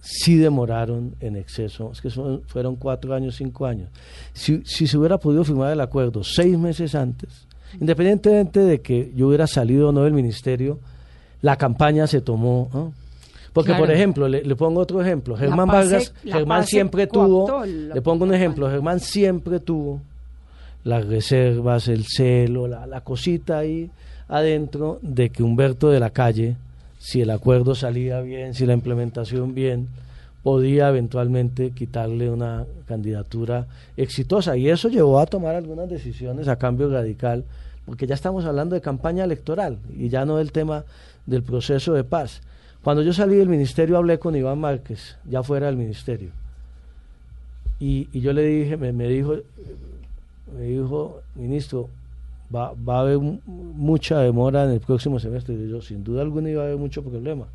Speaker 4: sí demoraron en exceso, es que son- fueron cuatro años, cinco años. Si, si se hubiera podido firmar el acuerdo seis meses antes, independientemente de que yo hubiera salido o no del ministerio, la campaña se tomó. ¿no? Porque,
Speaker 3: Claro.
Speaker 4: por ejemplo, le, le pongo otro ejemplo. Germán Vargas, Germán siempre tuvo, le pongo un ejemplo, Germán siempre tuvo las reservas, el celo, la, la cosita ahí adentro de que Humberto de la Calle, si el acuerdo salía bien, si la implementación bien, podía eventualmente quitarle una candidatura exitosa. Y eso llevó a tomar algunas decisiones a cambio radical, porque ya estamos hablando de campaña electoral y ya no del tema del proceso de paz. Cuando yo salí del ministerio hablé con Iván Márquez, ya fuera del ministerio. Y, yo le dije, me, me dijo, me dijo, ministro, va, va a haber mu- mucha demora en el próximo semestre. Y yo, sin duda alguna iba a haber mucho problema.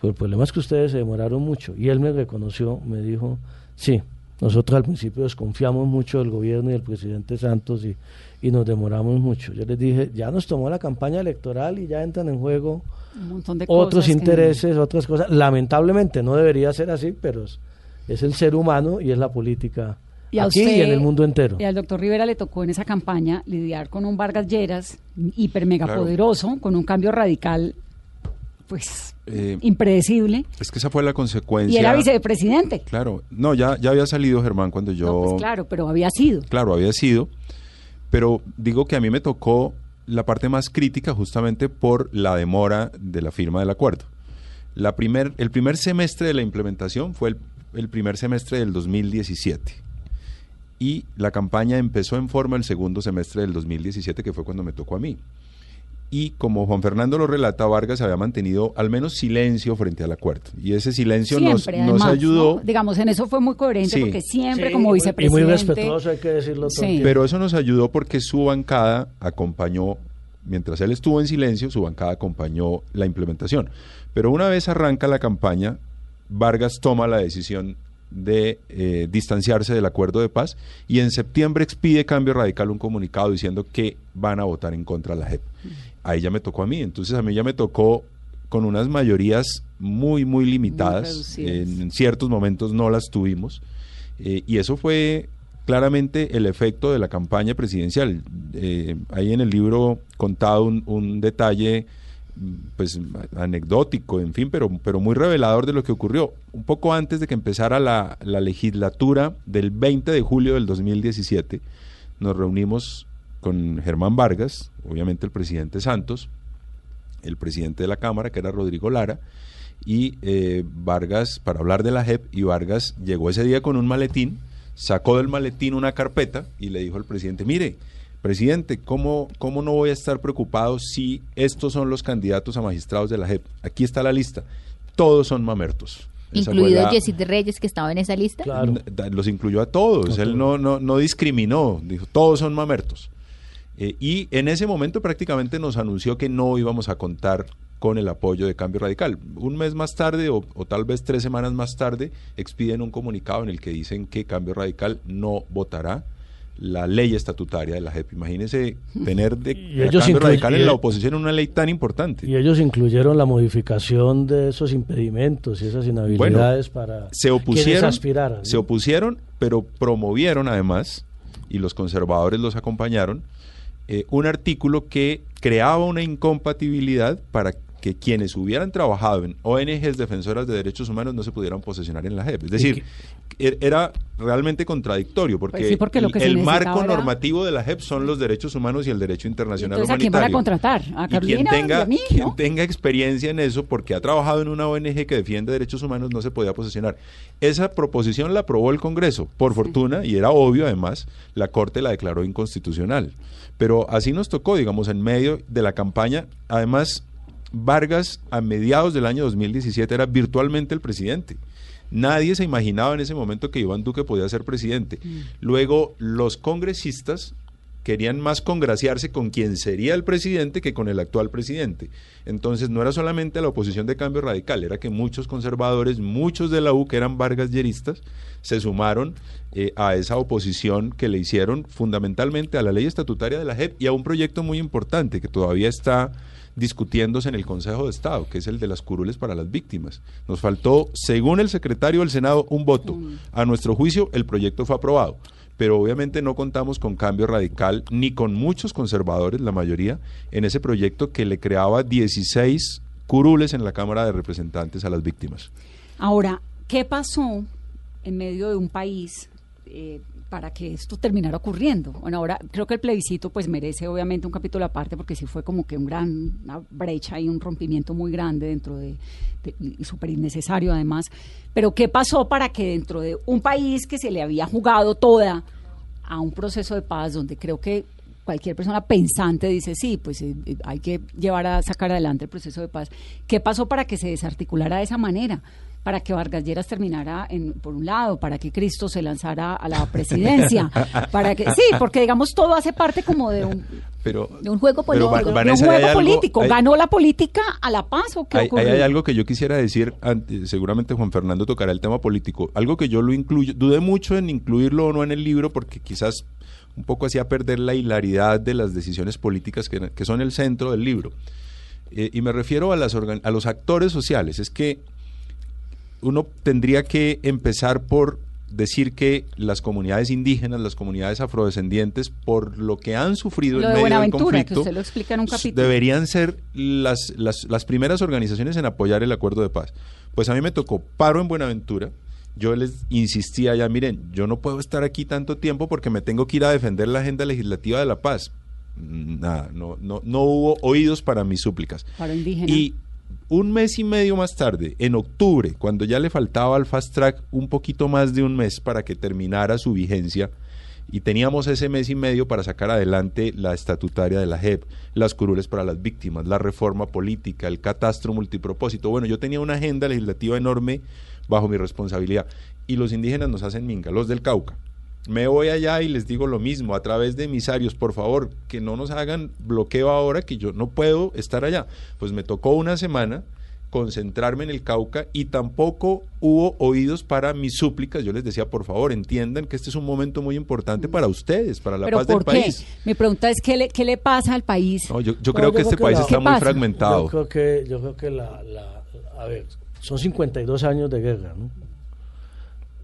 Speaker 4: Pero el problema es que ustedes se demoraron mucho. Y él me reconoció, me dijo, sí, nosotros al principio desconfiamos mucho del gobierno y del presidente Santos y, y nos demoramos mucho. Yo les dije, ya nos tomó la campaña electoral y ya entran en juego
Speaker 3: Un montón de
Speaker 4: otros
Speaker 3: cosas que-
Speaker 4: intereses, otras cosas. Lamentablemente no debería ser así, pero es, es el ser humano y es la política
Speaker 3: Y
Speaker 4: aquí
Speaker 3: usted-
Speaker 4: y en el mundo entero.
Speaker 3: Y al doctor Rivera le tocó en esa campaña lidiar con un Vargas Lleras hiper mega
Speaker 5: Claro.
Speaker 3: poderoso, con un cambio radical, pues
Speaker 5: Eh,
Speaker 3: impredecible,
Speaker 5: es que esa fue la consecuencia.
Speaker 3: y era vicepresidente.
Speaker 5: Claro, no, ya, ya había salido Germán cuando yo...
Speaker 3: No, pues claro, pero había sido.
Speaker 5: Claro, había sido, pero digo que a mí me tocó la parte más crítica justamente por la demora de la firma del acuerdo. La primer, el primer semestre de la implementación fue el, el primer semestre del 2017 y la campaña empezó en forma el segundo semestre del 2017, que fue cuando me tocó a mí. Y como Juan Fernando lo relata, Vargas había mantenido al menos silencio frente al acuerdo. Y ese silencio nos,
Speaker 3: Siempre,
Speaker 5: nos
Speaker 3: además,
Speaker 5: ayudó.
Speaker 3: ¿no? Digamos, en eso fue muy coherente,
Speaker 5: Sí.
Speaker 3: porque siempre
Speaker 4: Sí,
Speaker 3: como vicepresidente...
Speaker 4: Y muy respetuoso, hay que decirlo todo.
Speaker 3: Sí.
Speaker 5: Pero eso nos ayudó porque su bancada acompañó mientras él estuvo en silencio, su bancada acompañó la implementación. Pero una vez arranca la campaña, Vargas toma la decisión de eh, distanciarse del acuerdo de paz y en septiembre expide Cambio Radical un comunicado diciendo que van a votar en contra de la JEP. Ahí ya me tocó a mí, entonces a mí ya me tocó con unas mayorías muy, muy limitadas, en, en ciertos momentos no las tuvimos, eh, y eso fue claramente el efecto de la campaña presidencial. Eh, hay en el libro contado un, un detalle pues anecdótico, en fin, pero, pero muy revelador de lo que ocurrió. Un poco antes de que empezara la, la legislatura del 20 de julio del 2017, nos reunimos con Germán Vargas, obviamente el presidente Santos, el presidente de la Cámara, que era Rodrigo Lara, y eh, Vargas, para hablar de la JEP, y Vargas llegó ese día con un maletín, sacó del maletín una carpeta y le dijo al presidente, mire, presidente, ¿cómo, ¿cómo no voy a estar preocupado si estos son los candidatos a magistrados de la JEP? Aquí está la lista. Todos son mamertos. Esa
Speaker 6: Incluido Yesid Reyes, que estaba en esa lista.
Speaker 4: Claro.
Speaker 5: los incluyó a todos, él no, no, no discriminó, dijo, todos son mamertos. Eh, y en ese momento prácticamente nos anunció que no íbamos a contar con el apoyo de Cambio Radical. Un mes más tarde o, o tal vez tres semanas más tarde expiden un comunicado en el que dicen que Cambio Radical no votará la ley estatutaria de la JEP. Imagínense tener de
Speaker 4: ellos
Speaker 5: Cambio Radical en la oposición una ley tan importante.
Speaker 4: Y ellos incluyeron la modificación de esos impedimentos y esas inhabilidades para
Speaker 5: se opusieron,
Speaker 4: aspiraran.
Speaker 5: se opusieron, pero promovieron además, y los conservadores los acompañaron, eh, un artículo que creaba una incompatibilidad para que quienes hubieran trabajado en ONGs defensoras de derechos humanos no se pudieran posesionar en la JEP. Es decir, er- era realmente contradictorio porque,
Speaker 3: Pues sí, porque lo que
Speaker 5: el, marco
Speaker 3: era-
Speaker 5: normativo de la JEP son los derechos humanos y el derecho internacional
Speaker 3: Entonces, ¿a quién van a
Speaker 5: humanitario.
Speaker 3: contratar? ¿A
Speaker 5: Y quien
Speaker 3: Carolina y
Speaker 5: tenga, quien tenga experiencia en eso, porque ha trabajado en una ONG que defiende derechos humanos, no se podía posesionar. Esa proposición la aprobó el Congreso, por fortuna, y era obvio además, la Corte la declaró inconstitucional. Pero así nos tocó, digamos, en medio de la campaña. Además, Vargas a mediados del año 2017 era virtualmente el presidente. Nadie se imaginaba en ese momento que Iván Duque podía ser presidente. Luego, los congresistas querían más congraciarse con quien sería el presidente que con el actual presidente. Entonces no era solamente la oposición de cambio radical, era que muchos conservadores, muchos de la U que eran Vargas Lleristas, se sumaron eh, a esa oposición que le hicieron fundamentalmente a la ley estatutaria de la JEP y a un proyecto muy importante que todavía está discutiéndose en el Consejo de Estado, que es el de las curules para las víctimas. Nos faltó, según el secretario del Senado, un voto. A nuestro juicio, el proyecto fue aprobado pero obviamente no contamos con cambio radical ni con muchos conservadores, la mayoría, en ese proyecto que le creaba 16 curules en la Cámara de Representantes a las víctimas.
Speaker 3: Ahora, ¿qué pasó en medio de un país eh, para que esto terminara ocurriendo? Bueno, ahora creo que el plebiscito pues merece obviamente un capítulo aparte porque sí fue como que un gran, una brecha y un rompimiento muy grande dentro de, de- súper innecesario además. Pero ¿qué pasó para que dentro de un país que se le había jugado toda a un proceso de paz donde creo que cualquier persona pensante dice, sí, pues eh, eh, hay que llevar a sacar adelante el proceso de paz. ¿Qué pasó para que se desarticulara de esa manera? Para que Vargas Lleras terminara en, por un lado, para que Cristo se lanzara a la presidencia, para que sí, porque digamos todo hace parte como de un,
Speaker 5: Pero,
Speaker 6: De un juego
Speaker 5: pero,
Speaker 6: De un
Speaker 3: de un
Speaker 5: Vanessa,
Speaker 3: juego
Speaker 5: algo-
Speaker 3: político.
Speaker 5: hay-
Speaker 3: ¿Ganó la política a la paz o qué
Speaker 5: hay,
Speaker 3: ocurrió?
Speaker 5: hay algo que yo quisiera decir, seguramente Juan Fernando tocará el tema político, algo que yo lo incluyo, dudé mucho en incluirlo o no en el libro porque quizás un poco hacía perder la hilaridad de las decisiones políticas que, que son el centro del libro. Eh, y me refiero a, las a los actores sociales, es que uno tendría que empezar por decir que las comunidades indígenas, las comunidades afrodescendientes, por lo que han sufrido
Speaker 3: Lo
Speaker 5: en
Speaker 3: de
Speaker 5: medio del
Speaker 3: Buenaventura, que
Speaker 5: conflicto,
Speaker 3: usted lo explica en un capítulo.
Speaker 5: deberían ser las, las, las primeras organizaciones en apoyar el acuerdo de paz. Pues a mí me tocó paro en Buenaventura. Yo les insistía ya, miren, yo no puedo estar aquí tanto tiempo porque me tengo que ir a defender la agenda legislativa de la paz. Mm, Nada, no, no, no hubo oídos para mis súplicas.
Speaker 3: Paro indígena.
Speaker 5: Y un mes y medio más tarde, en octubre, cuando ya le faltaba al Fast Track un poquito más de un mes para que terminara su vigencia, y teníamos ese mes y medio para sacar adelante la estatutaria de la JEP, las curules para las víctimas, la reforma política, el catastro multipropósito. Bueno, yo tenía una agenda legislativa enorme bajo mi responsabilidad. Y los indígenas nos hacen minga, los del Cauca. Me voy allá y les digo lo mismo a través de emisarios, por favor, que no nos hagan bloqueo ahora, que yo no puedo estar allá. Pues me tocó una semana concentrarme en el Cauca y tampoco hubo oídos para mis súplicas. Yo les decía, por favor, entiendan que este es un momento muy importante para ustedes, para la
Speaker 3: ¿Pero
Speaker 5: paz
Speaker 3: por
Speaker 5: del
Speaker 3: qué?
Speaker 5: país.
Speaker 3: Mi pregunta es, ¿qué le, qué le pasa al país?
Speaker 5: No, yo, yo
Speaker 4: No,
Speaker 5: creo
Speaker 4: yo
Speaker 5: que este
Speaker 4: que
Speaker 5: país
Speaker 4: la-
Speaker 5: está
Speaker 3: ¿Qué
Speaker 5: muy
Speaker 3: pasa?
Speaker 5: fragmentado.
Speaker 4: Yo creo que, yo creo que la, la- a ver, son 52 años de guerra, ¿no?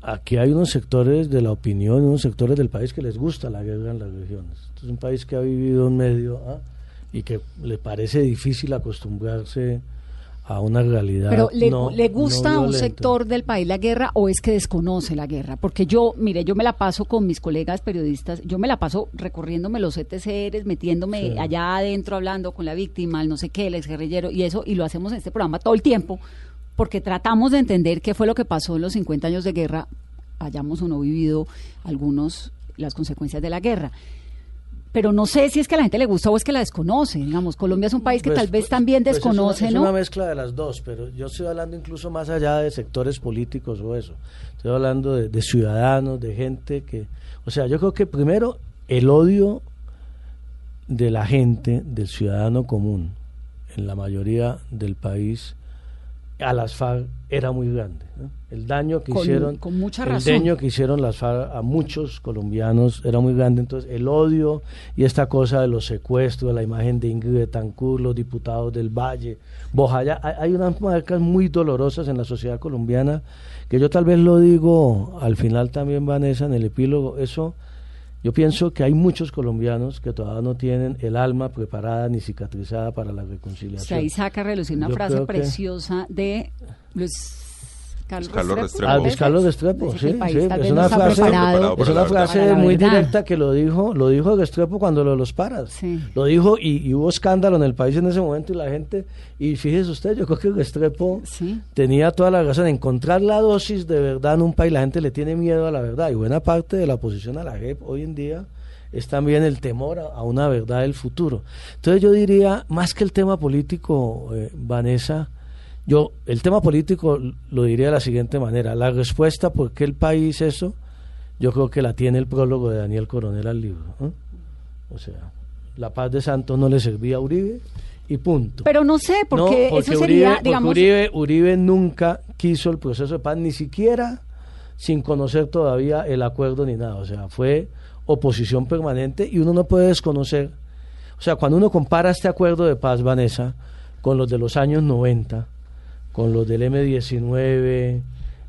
Speaker 4: Aquí hay unos sectores de la opinión, unos sectores del país que les gusta la guerra en las regiones. Este es un país que ha vivido en medio ¿ah? y que le parece difícil acostumbrarse a una realidad.
Speaker 3: Pero ¿le,
Speaker 4: no-
Speaker 3: le
Speaker 4: no
Speaker 3: gusta a un sector del país la guerra o es que desconoce la guerra? Porque yo, mire, yo me la paso con mis colegas periodistas, yo me la paso recorriéndome los ETCRs, metiéndome
Speaker 4: Sí.
Speaker 3: allá adentro, hablando con la víctima, el no sé qué, el exguerrillero, y eso, y lo hacemos en este programa todo el tiempo, porque tratamos de entender qué fue lo que pasó en los 50 años de guerra, hayamos o no vivido algunos las consecuencias de la guerra. Pero no sé si es que a la gente le gusta o es que la desconoce. Digamos, Colombia es un país que
Speaker 4: Pues,
Speaker 3: tal vez
Speaker 4: pues,
Speaker 3: también
Speaker 4: pues es una-
Speaker 3: desconoce,
Speaker 4: es
Speaker 3: ¿no?
Speaker 4: una mezcla de las dos, pero yo estoy hablando incluso más allá de sectores políticos o eso. Estoy hablando de, de ciudadanos, de gente que... O sea, yo creo que primero el odio de la gente, del ciudadano común, en la mayoría del país, a las FARC era muy grande. ¿no? El daño que
Speaker 3: Con-
Speaker 4: hicieron,
Speaker 3: con mucha
Speaker 4: el
Speaker 3: razón.
Speaker 4: daño que hicieron las FARC a muchos colombianos era muy grande. Entonces, el odio y esta cosa de los secuestros, de la imagen de Ingrid Betancourt, los diputados del Valle, Bojaya, hay, hay unas marcas muy dolorosas en la sociedad colombiana que yo tal vez lo digo al final también, Vanessa, en el epílogo. Eso, yo pienso que hay muchos colombianos que todavía no tienen el alma preparada ni cicatrizada para la
Speaker 3: O
Speaker 4: reconciliación.
Speaker 3: sea, ahí saca a relucir una
Speaker 4: Yo
Speaker 3: frase
Speaker 4: que-
Speaker 3: preciosa de Luis Carlos Restrepo.
Speaker 4: Carlos
Speaker 3: es.
Speaker 4: Restrepo, sí, sí, es una frase- Es una muy directa que lo dijo, lo dijo Restrepo cuando lo los paras.
Speaker 3: Sí.
Speaker 4: Lo dijo y, y hubo escándalo en el país en ese momento y la gente, y fíjese usted, yo creo que Restrepo
Speaker 3: Sí.
Speaker 4: tenía toda la razón. Encontrar la dosis de verdad en un país, la gente le tiene miedo a la verdad y buena parte de la oposición a la JEP hoy en día es también el temor a, a una verdad del futuro. Entonces yo diría, más que el tema político, eh, Vanessa, yo el tema político lo diría de la siguiente manera. La respuesta por qué el país eso, yo creo que la tiene el prólogo de Daniel Coronel al libro. O sea, la paz de Santos no le servía a Uribe y punto.
Speaker 3: Pero no sé, porque,
Speaker 4: No,
Speaker 3: eso sería,
Speaker 4: Uribe,
Speaker 3: digamos,
Speaker 4: Uribe, Uribe nunca quiso el proceso de paz, ni siquiera sin conocer todavía el acuerdo ni nada. O sea, fue oposición permanente y uno no puede desconocer. O sea, cuando uno compara este acuerdo de paz, Vanessa, con los de los años 90, con los del M19,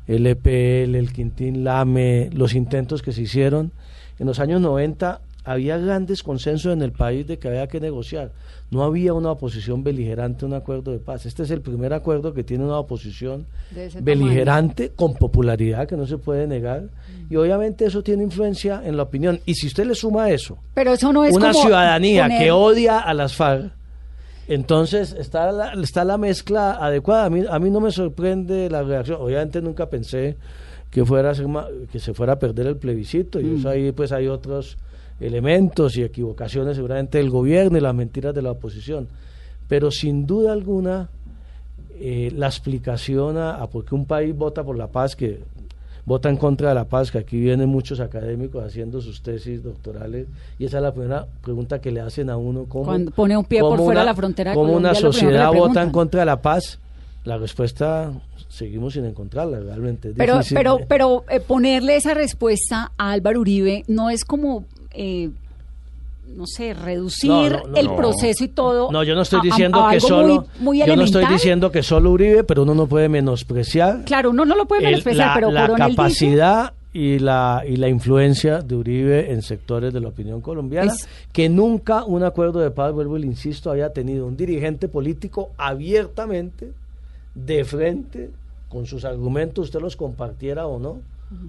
Speaker 4: el EPL, el Quintín Lame, los intentos que se hicieron, en los años 90 había grandes consensos en el país de que había que negociar. No había una oposición beligerante a un acuerdo de paz. Este es el primer acuerdo que tiene una oposición
Speaker 3: Mm.
Speaker 4: beligerante con popularidad que no se puede negar. Y obviamente eso tiene influencia en la opinión. Y si usted le suma eso,
Speaker 3: pero eso no es
Speaker 4: una
Speaker 3: como
Speaker 4: ciudadanía
Speaker 3: poner-
Speaker 4: que odia a las FARC, entonces está la, está la mezcla adecuada. A mí, a mí no me sorprende la reacción. Obviamente nunca pensé que fuera a ser ma- que se fuera a perder el plebiscito y
Speaker 3: Mm.
Speaker 4: eso ahí pues hay otros elementos y equivocaciones seguramente del gobierno y las mentiras de la oposición. Pero sin duda alguna eh, la explicación a, a por qué un país vota por la paz, que vota en contra de la paz, que aquí vienen muchos académicos haciendo sus tesis doctorales, y esa es la primera pregunta que le hacen a uno, ¿cómo,
Speaker 3: Cuando pone un pie por fuera de la frontera de
Speaker 4: cómo
Speaker 3: Colombia,
Speaker 4: una sociedad vota en contra de la paz? La respuesta seguimos sin encontrarla, realmente. es
Speaker 3: Pero,
Speaker 4: difícil
Speaker 3: pero, pero eh, ponerle esa respuesta a Álvaro Uribe no es como, eh, no sé, reducir
Speaker 4: No, no, no,
Speaker 3: el proceso y todo.
Speaker 4: No, yo no estoy
Speaker 3: a- a-
Speaker 4: diciendo
Speaker 3: a
Speaker 4: que solo.
Speaker 3: muy, muy
Speaker 4: yo no estoy diciendo que solo Uribe, pero uno no puede menospreciar
Speaker 3: Claro, uno no lo puede
Speaker 4: el-
Speaker 3: menospreciar,
Speaker 4: la,
Speaker 3: pero
Speaker 4: la
Speaker 3: Coronel dice-
Speaker 4: capacidad y la y la influencia de Uribe en sectores de la opinión colombiana
Speaker 3: Es-
Speaker 4: que nunca un acuerdo de paz vuelvo y le insisto había tenido un dirigente político abiertamente de frente con sus argumentos usted los compartiera o no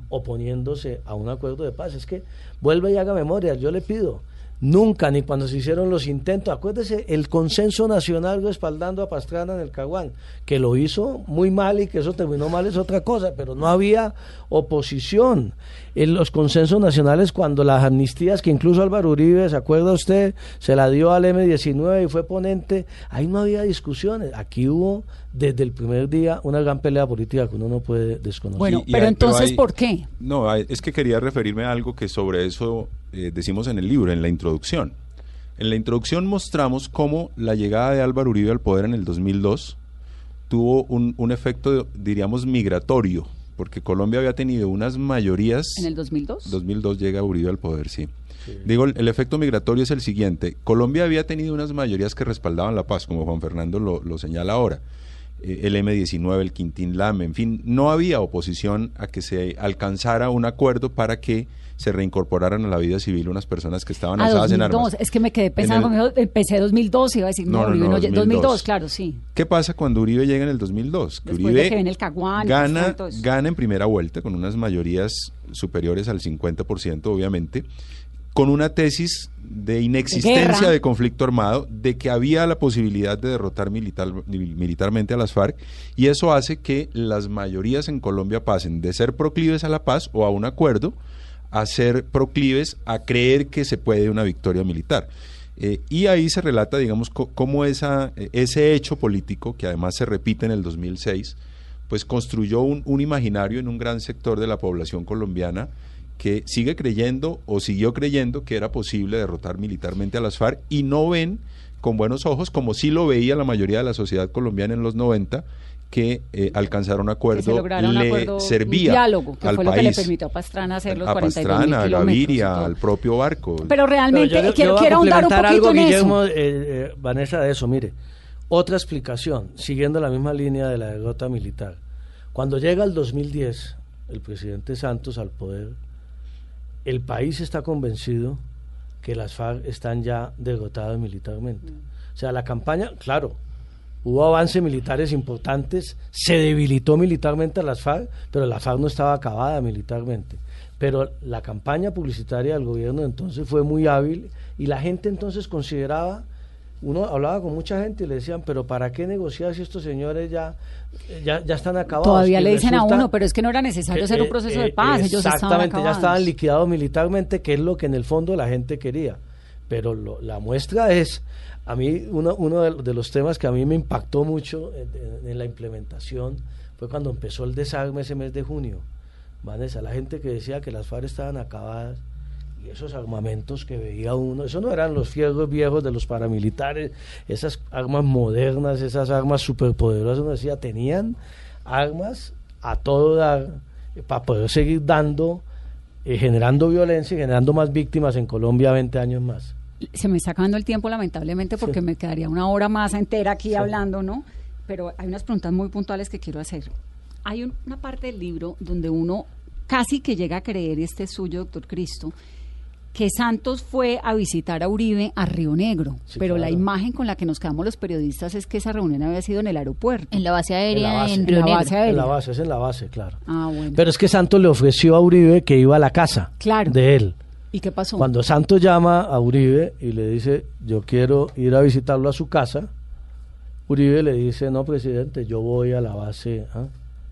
Speaker 4: oponiéndose a un acuerdo de paz es que vuelve y haga memoria yo le pido Nunca, ni cuando se hicieron los intentos. Acuérdese, el consenso nacional respaldando a Pastrana en el Caguán, que lo hizo muy mal y que eso terminó mal es otra cosa, pero no había oposición. En los consensos nacionales, cuando las amnistías, que incluso Álvaro Uribe, ¿se acuerda usted? Se la dio al M19 y fue ponente, ahí no había discusiones. Aquí hubo, desde el primer día, una gran pelea política que uno no puede desconocer.
Speaker 3: Bueno,
Speaker 5: Y- y
Speaker 3: pero
Speaker 5: hay- pero
Speaker 3: entonces,
Speaker 5: hay-
Speaker 3: ¿por qué?
Speaker 5: No, hay- es que quería referirme a algo que sobre eso eh, decimos en el libro, en la introducción. En la introducción mostramos cómo la llegada de Álvaro Uribe al poder en el 2002 tuvo un, un efecto, diríamos, migratorio, porque Colombia había tenido unas mayorías...
Speaker 3: ¿En el 2002?
Speaker 5: 2002 llega Uribe al poder, sí. Digo, el, el efecto migratorio es el siguiente. Colombia había tenido unas mayorías que respaldaban la paz, como Juan Fernando lo, lo señala ahora. Eh, el M19, el Quintín Lame, en fin, no había oposición a que se alcanzara un acuerdo para que se reincorporaran a la vida civil unas personas que estaban
Speaker 3: Ah,
Speaker 5: alzadas en
Speaker 3: 2002.
Speaker 5: armas.
Speaker 3: Es que me quedé pensando,
Speaker 5: En el-
Speaker 3: empecé 2002 iba a decir, no,
Speaker 5: No,
Speaker 3: Uribe
Speaker 5: no,
Speaker 3: no, lle-
Speaker 5: 2002.
Speaker 3: 2002, claro, sí.
Speaker 5: ¿Qué pasa cuando Uribe llega en el 2002? Que
Speaker 3: Después
Speaker 5: Uribe
Speaker 3: de que viene el Caguán
Speaker 5: gana, gana en primera vuelta con unas mayorías superiores al 50%, obviamente, con una tesis de inexistencia
Speaker 3: guerra.
Speaker 5: de conflicto armado, de que había la posibilidad de derrotar militar- militarmente a las FARC, y eso hace que las mayorías en Colombia pasen de ser proclives a la paz o a un acuerdo a ser proclives a creer que se puede una victoria militar. Eh, y ahí se relata, digamos, cómo esa, eh, ese hecho político, que además se repite en el 2006, pues construyó un, un imaginario en un gran sector de la población colombiana que sigue creyendo o siguió creyendo que era posible derrotar militarmente a las FARC y no ven con buenos ojos, como sí lo veía la mayoría de la sociedad colombiana en los 90, que eh, alcanzar un
Speaker 3: Que
Speaker 5: acuerdo
Speaker 3: un
Speaker 5: le
Speaker 3: acuerdo,
Speaker 5: servía
Speaker 3: un diálogo, que
Speaker 5: al
Speaker 3: fue lo que le
Speaker 5: país,
Speaker 3: permitió a Pastrana hacer los
Speaker 5: a
Speaker 3: 42
Speaker 5: Pastrana, a Gaviria,
Speaker 3: todo.
Speaker 5: al propio barco.
Speaker 3: Pero realmente
Speaker 4: Pero yo- yo
Speaker 3: quiero, quiero ahondar un poquito
Speaker 4: algo,
Speaker 3: en
Speaker 4: Guillermo,
Speaker 3: eso.
Speaker 4: eh, eh, Vanessa, de eso. Mire, otra explicación, siguiendo la misma línea de la derrota militar. Cuando llega el 2010, el presidente Santos al poder, el país está convencido que las FARC están ya derrotadas militarmente. O sea, la campaña, claro, hubo avances militares importantes, se debilitó militarmente a las FARC, pero la FARC no estaba acabada militarmente. Pero la campaña publicitaria del gobierno entonces fue muy hábil y la gente entonces consideraba, uno hablaba con mucha gente y le decían, pero ¿para qué negociar si estos señores ya, ya, ya están acabados?
Speaker 3: Todavía
Speaker 4: Y
Speaker 3: le dicen a uno, pero es que no era necesario
Speaker 4: que,
Speaker 3: hacer un
Speaker 4: eh,
Speaker 3: proceso
Speaker 4: eh,
Speaker 3: de paz, ellos estaban
Speaker 4: Exactamente, ya estaban liquidados militarmente, que es lo que en el fondo la gente quería. Pero lo- la muestra es, a mí uno, uno de, de los temas que a mí me impactó mucho en, en- en la implementación fue cuando empezó el desarme ese mes de junio. Vanessa, la gente que decía que las FARC estaban acabadas y esos armamentos que veía uno, eso no eran los fierros viejos de los paramilitares, esas armas modernas, esas armas superpoderosas, uno decía, tenían armas a todo dar para poder seguir dando, eh, generando violencia y generando más víctimas en Colombia 20 años más.
Speaker 3: Se me está acabando el tiempo, lamentablemente, porque me quedaría una hora más entera aquí hablando, ¿no? Pero hay unas preguntas muy puntuales que quiero hacer. Hay un- una parte del libro donde uno casi que llega a creer, este es suyo, doctor Cristo, que Santos fue a visitar a Uribe a Río Negro,
Speaker 4: Sí,
Speaker 3: pero la imagen con la que nos quedamos los periodistas es que esa reunión había sido en el aeropuerto.
Speaker 6: En la base aérea
Speaker 4: En la base.
Speaker 6: en
Speaker 3: En
Speaker 6: Río
Speaker 3: la
Speaker 6: Negro.
Speaker 3: base
Speaker 4: En la
Speaker 3: aérea.
Speaker 4: base, es en la base, claro.
Speaker 3: Ah, bueno.
Speaker 4: Pero es que Santos le ofreció a Uribe que iba a la casa
Speaker 3: Claro.
Speaker 4: de él.
Speaker 3: ¿Y qué pasó?
Speaker 4: Cuando Santos llama a Uribe y le dice, yo quiero ir a visitarlo a su casa, Uribe le dice, no, presidente, yo voy a la base ¿ah?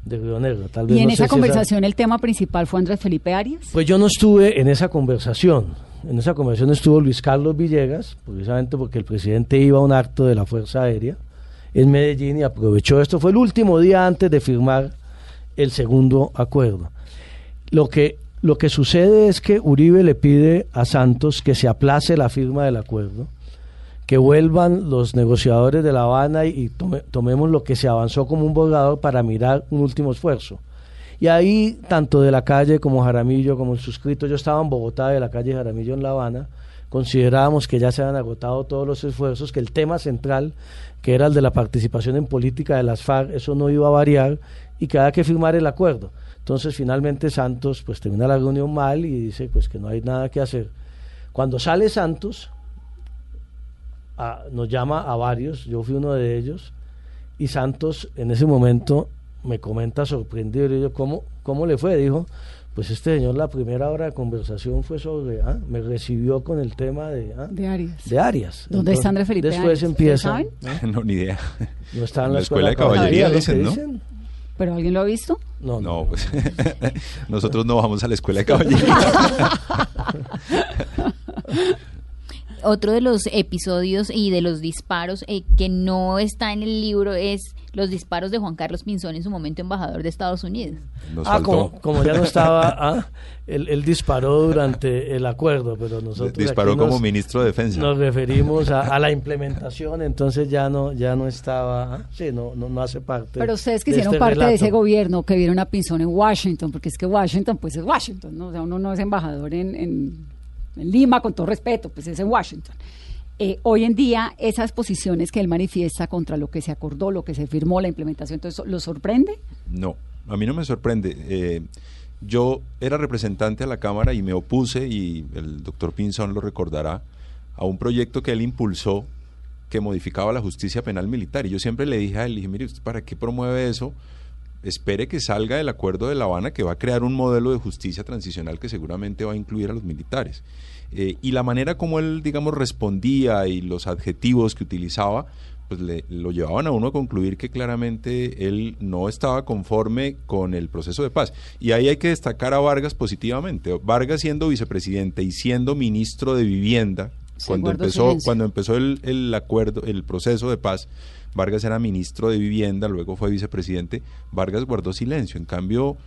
Speaker 4: De Río Negro. Tal vez
Speaker 3: y en
Speaker 4: no
Speaker 3: esa
Speaker 4: si
Speaker 3: conversación el tema principal fue Andrés Felipe Arias.
Speaker 4: Pues yo no estuve en esa conversación. En esa conversación estuvo Luis Carlos Villegas, precisamente porque el presidente iba a un acto de la Fuerza Aérea en Medellín y aprovechó esto. Fue el último día antes de firmar el segundo acuerdo. Lo que, lo que sucede es que Uribe le pide a Santos que se aplace la firma del acuerdo, vuelvan los negociadores de La Habana y, y tome- tomemos lo que se avanzó como un borrador para mirar un último esfuerzo. Y ahí, tanto de la calle como Jaramillo, como el suscrito, yo estaba en Bogotá, de la calle Jaramillo en La Habana, considerábamos que ya se habían agotado todos los esfuerzos, que el tema central, que era el de la participación en política de las FARC, eso no iba a variar y que había que firmar el acuerdo. Entonces, finalmente Santos pues termina la reunión mal y dice pues que no hay nada que hacer. Cuando sale Santos, a- nos llama a varios, yo fui uno de ellos, y Santos en ese momento me comenta sorprendido, y yo, ¿cómo, ¿cómo le fue? Dijo, Pues este señor, la primera hora de conversación fue sobre, ah, me recibió con el tema de, ah,
Speaker 3: De Arias.
Speaker 4: de Arias.
Speaker 3: ¿Dónde está Andrés Felipe
Speaker 4: Después
Speaker 3: Arias?
Speaker 4: empieza.
Speaker 3: ¿Ustedes saben?
Speaker 5: no, ni idea.
Speaker 4: No está en la,
Speaker 5: la escuela de caballería,
Speaker 4: ¿lo que
Speaker 5: dicen, ¿no?
Speaker 4: dicen?
Speaker 3: ¿Pero alguien lo ha visto?
Speaker 4: No,
Speaker 5: No, pues nosotros no vamos a la escuela de caballería.
Speaker 6: Otro de los episodios y de los disparos eh, que no está en el libro es los disparos de Juan Carlos Pinzón en su momento embajador de Estados Unidos.
Speaker 5: Nos
Speaker 4: Ah, como, como ya no estaba, ah, él, él disparó durante el acuerdo, pero nosotros
Speaker 5: Disparó
Speaker 4: aquí
Speaker 5: como
Speaker 4: nos-
Speaker 5: ministro de defensa.
Speaker 4: Nos referimos a, a la implementación, entonces ya no, ya no estaba, ah, sí, no, no, no hace parte.
Speaker 3: Pero ustedes que hicieron
Speaker 4: este
Speaker 3: parte de ese gobierno, que vieron a Pinzón en Washington, porque es que Washington, pues es Washington, ¿no? O sea, uno no es embajador en, en- en Lima, con todo respeto, pues es en Washington. Eh, hoy en día, esas posiciones que él manifiesta contra lo que se acordó, lo que se firmó, la implementación, entonces, ¿lo sorprende?
Speaker 5: No, a mí no me sorprende. Eh, yo era representante a la Cámara y me opuse, y el doctor Pinzón lo recordará, a un proyecto que él impulsó que modificaba la justicia penal militar. Y yo siempre le dije a él, dije, mire, ¿usted para qué promueve eso? Espere que salga del acuerdo de La Habana que va a crear un modelo de justicia transicional que seguramente va a incluir a los militares. Eh, y la manera como él, digamos, respondía y los adjetivos que utilizaba, pues le, lo llevaban a uno a concluir que claramente él no estaba conforme con el proceso de paz. Y ahí hay que destacar a Vargas positivamente. Vargas siendo vicepresidente y siendo ministro de Vivienda,
Speaker 3: Sí,
Speaker 5: cuando empezó,
Speaker 3: silencio.
Speaker 5: cuando empezó el, el acuerdo, el proceso de paz, Vargas era ministro de Vivienda, luego fue vicepresidente, Vargas guardó silencio. En cambio,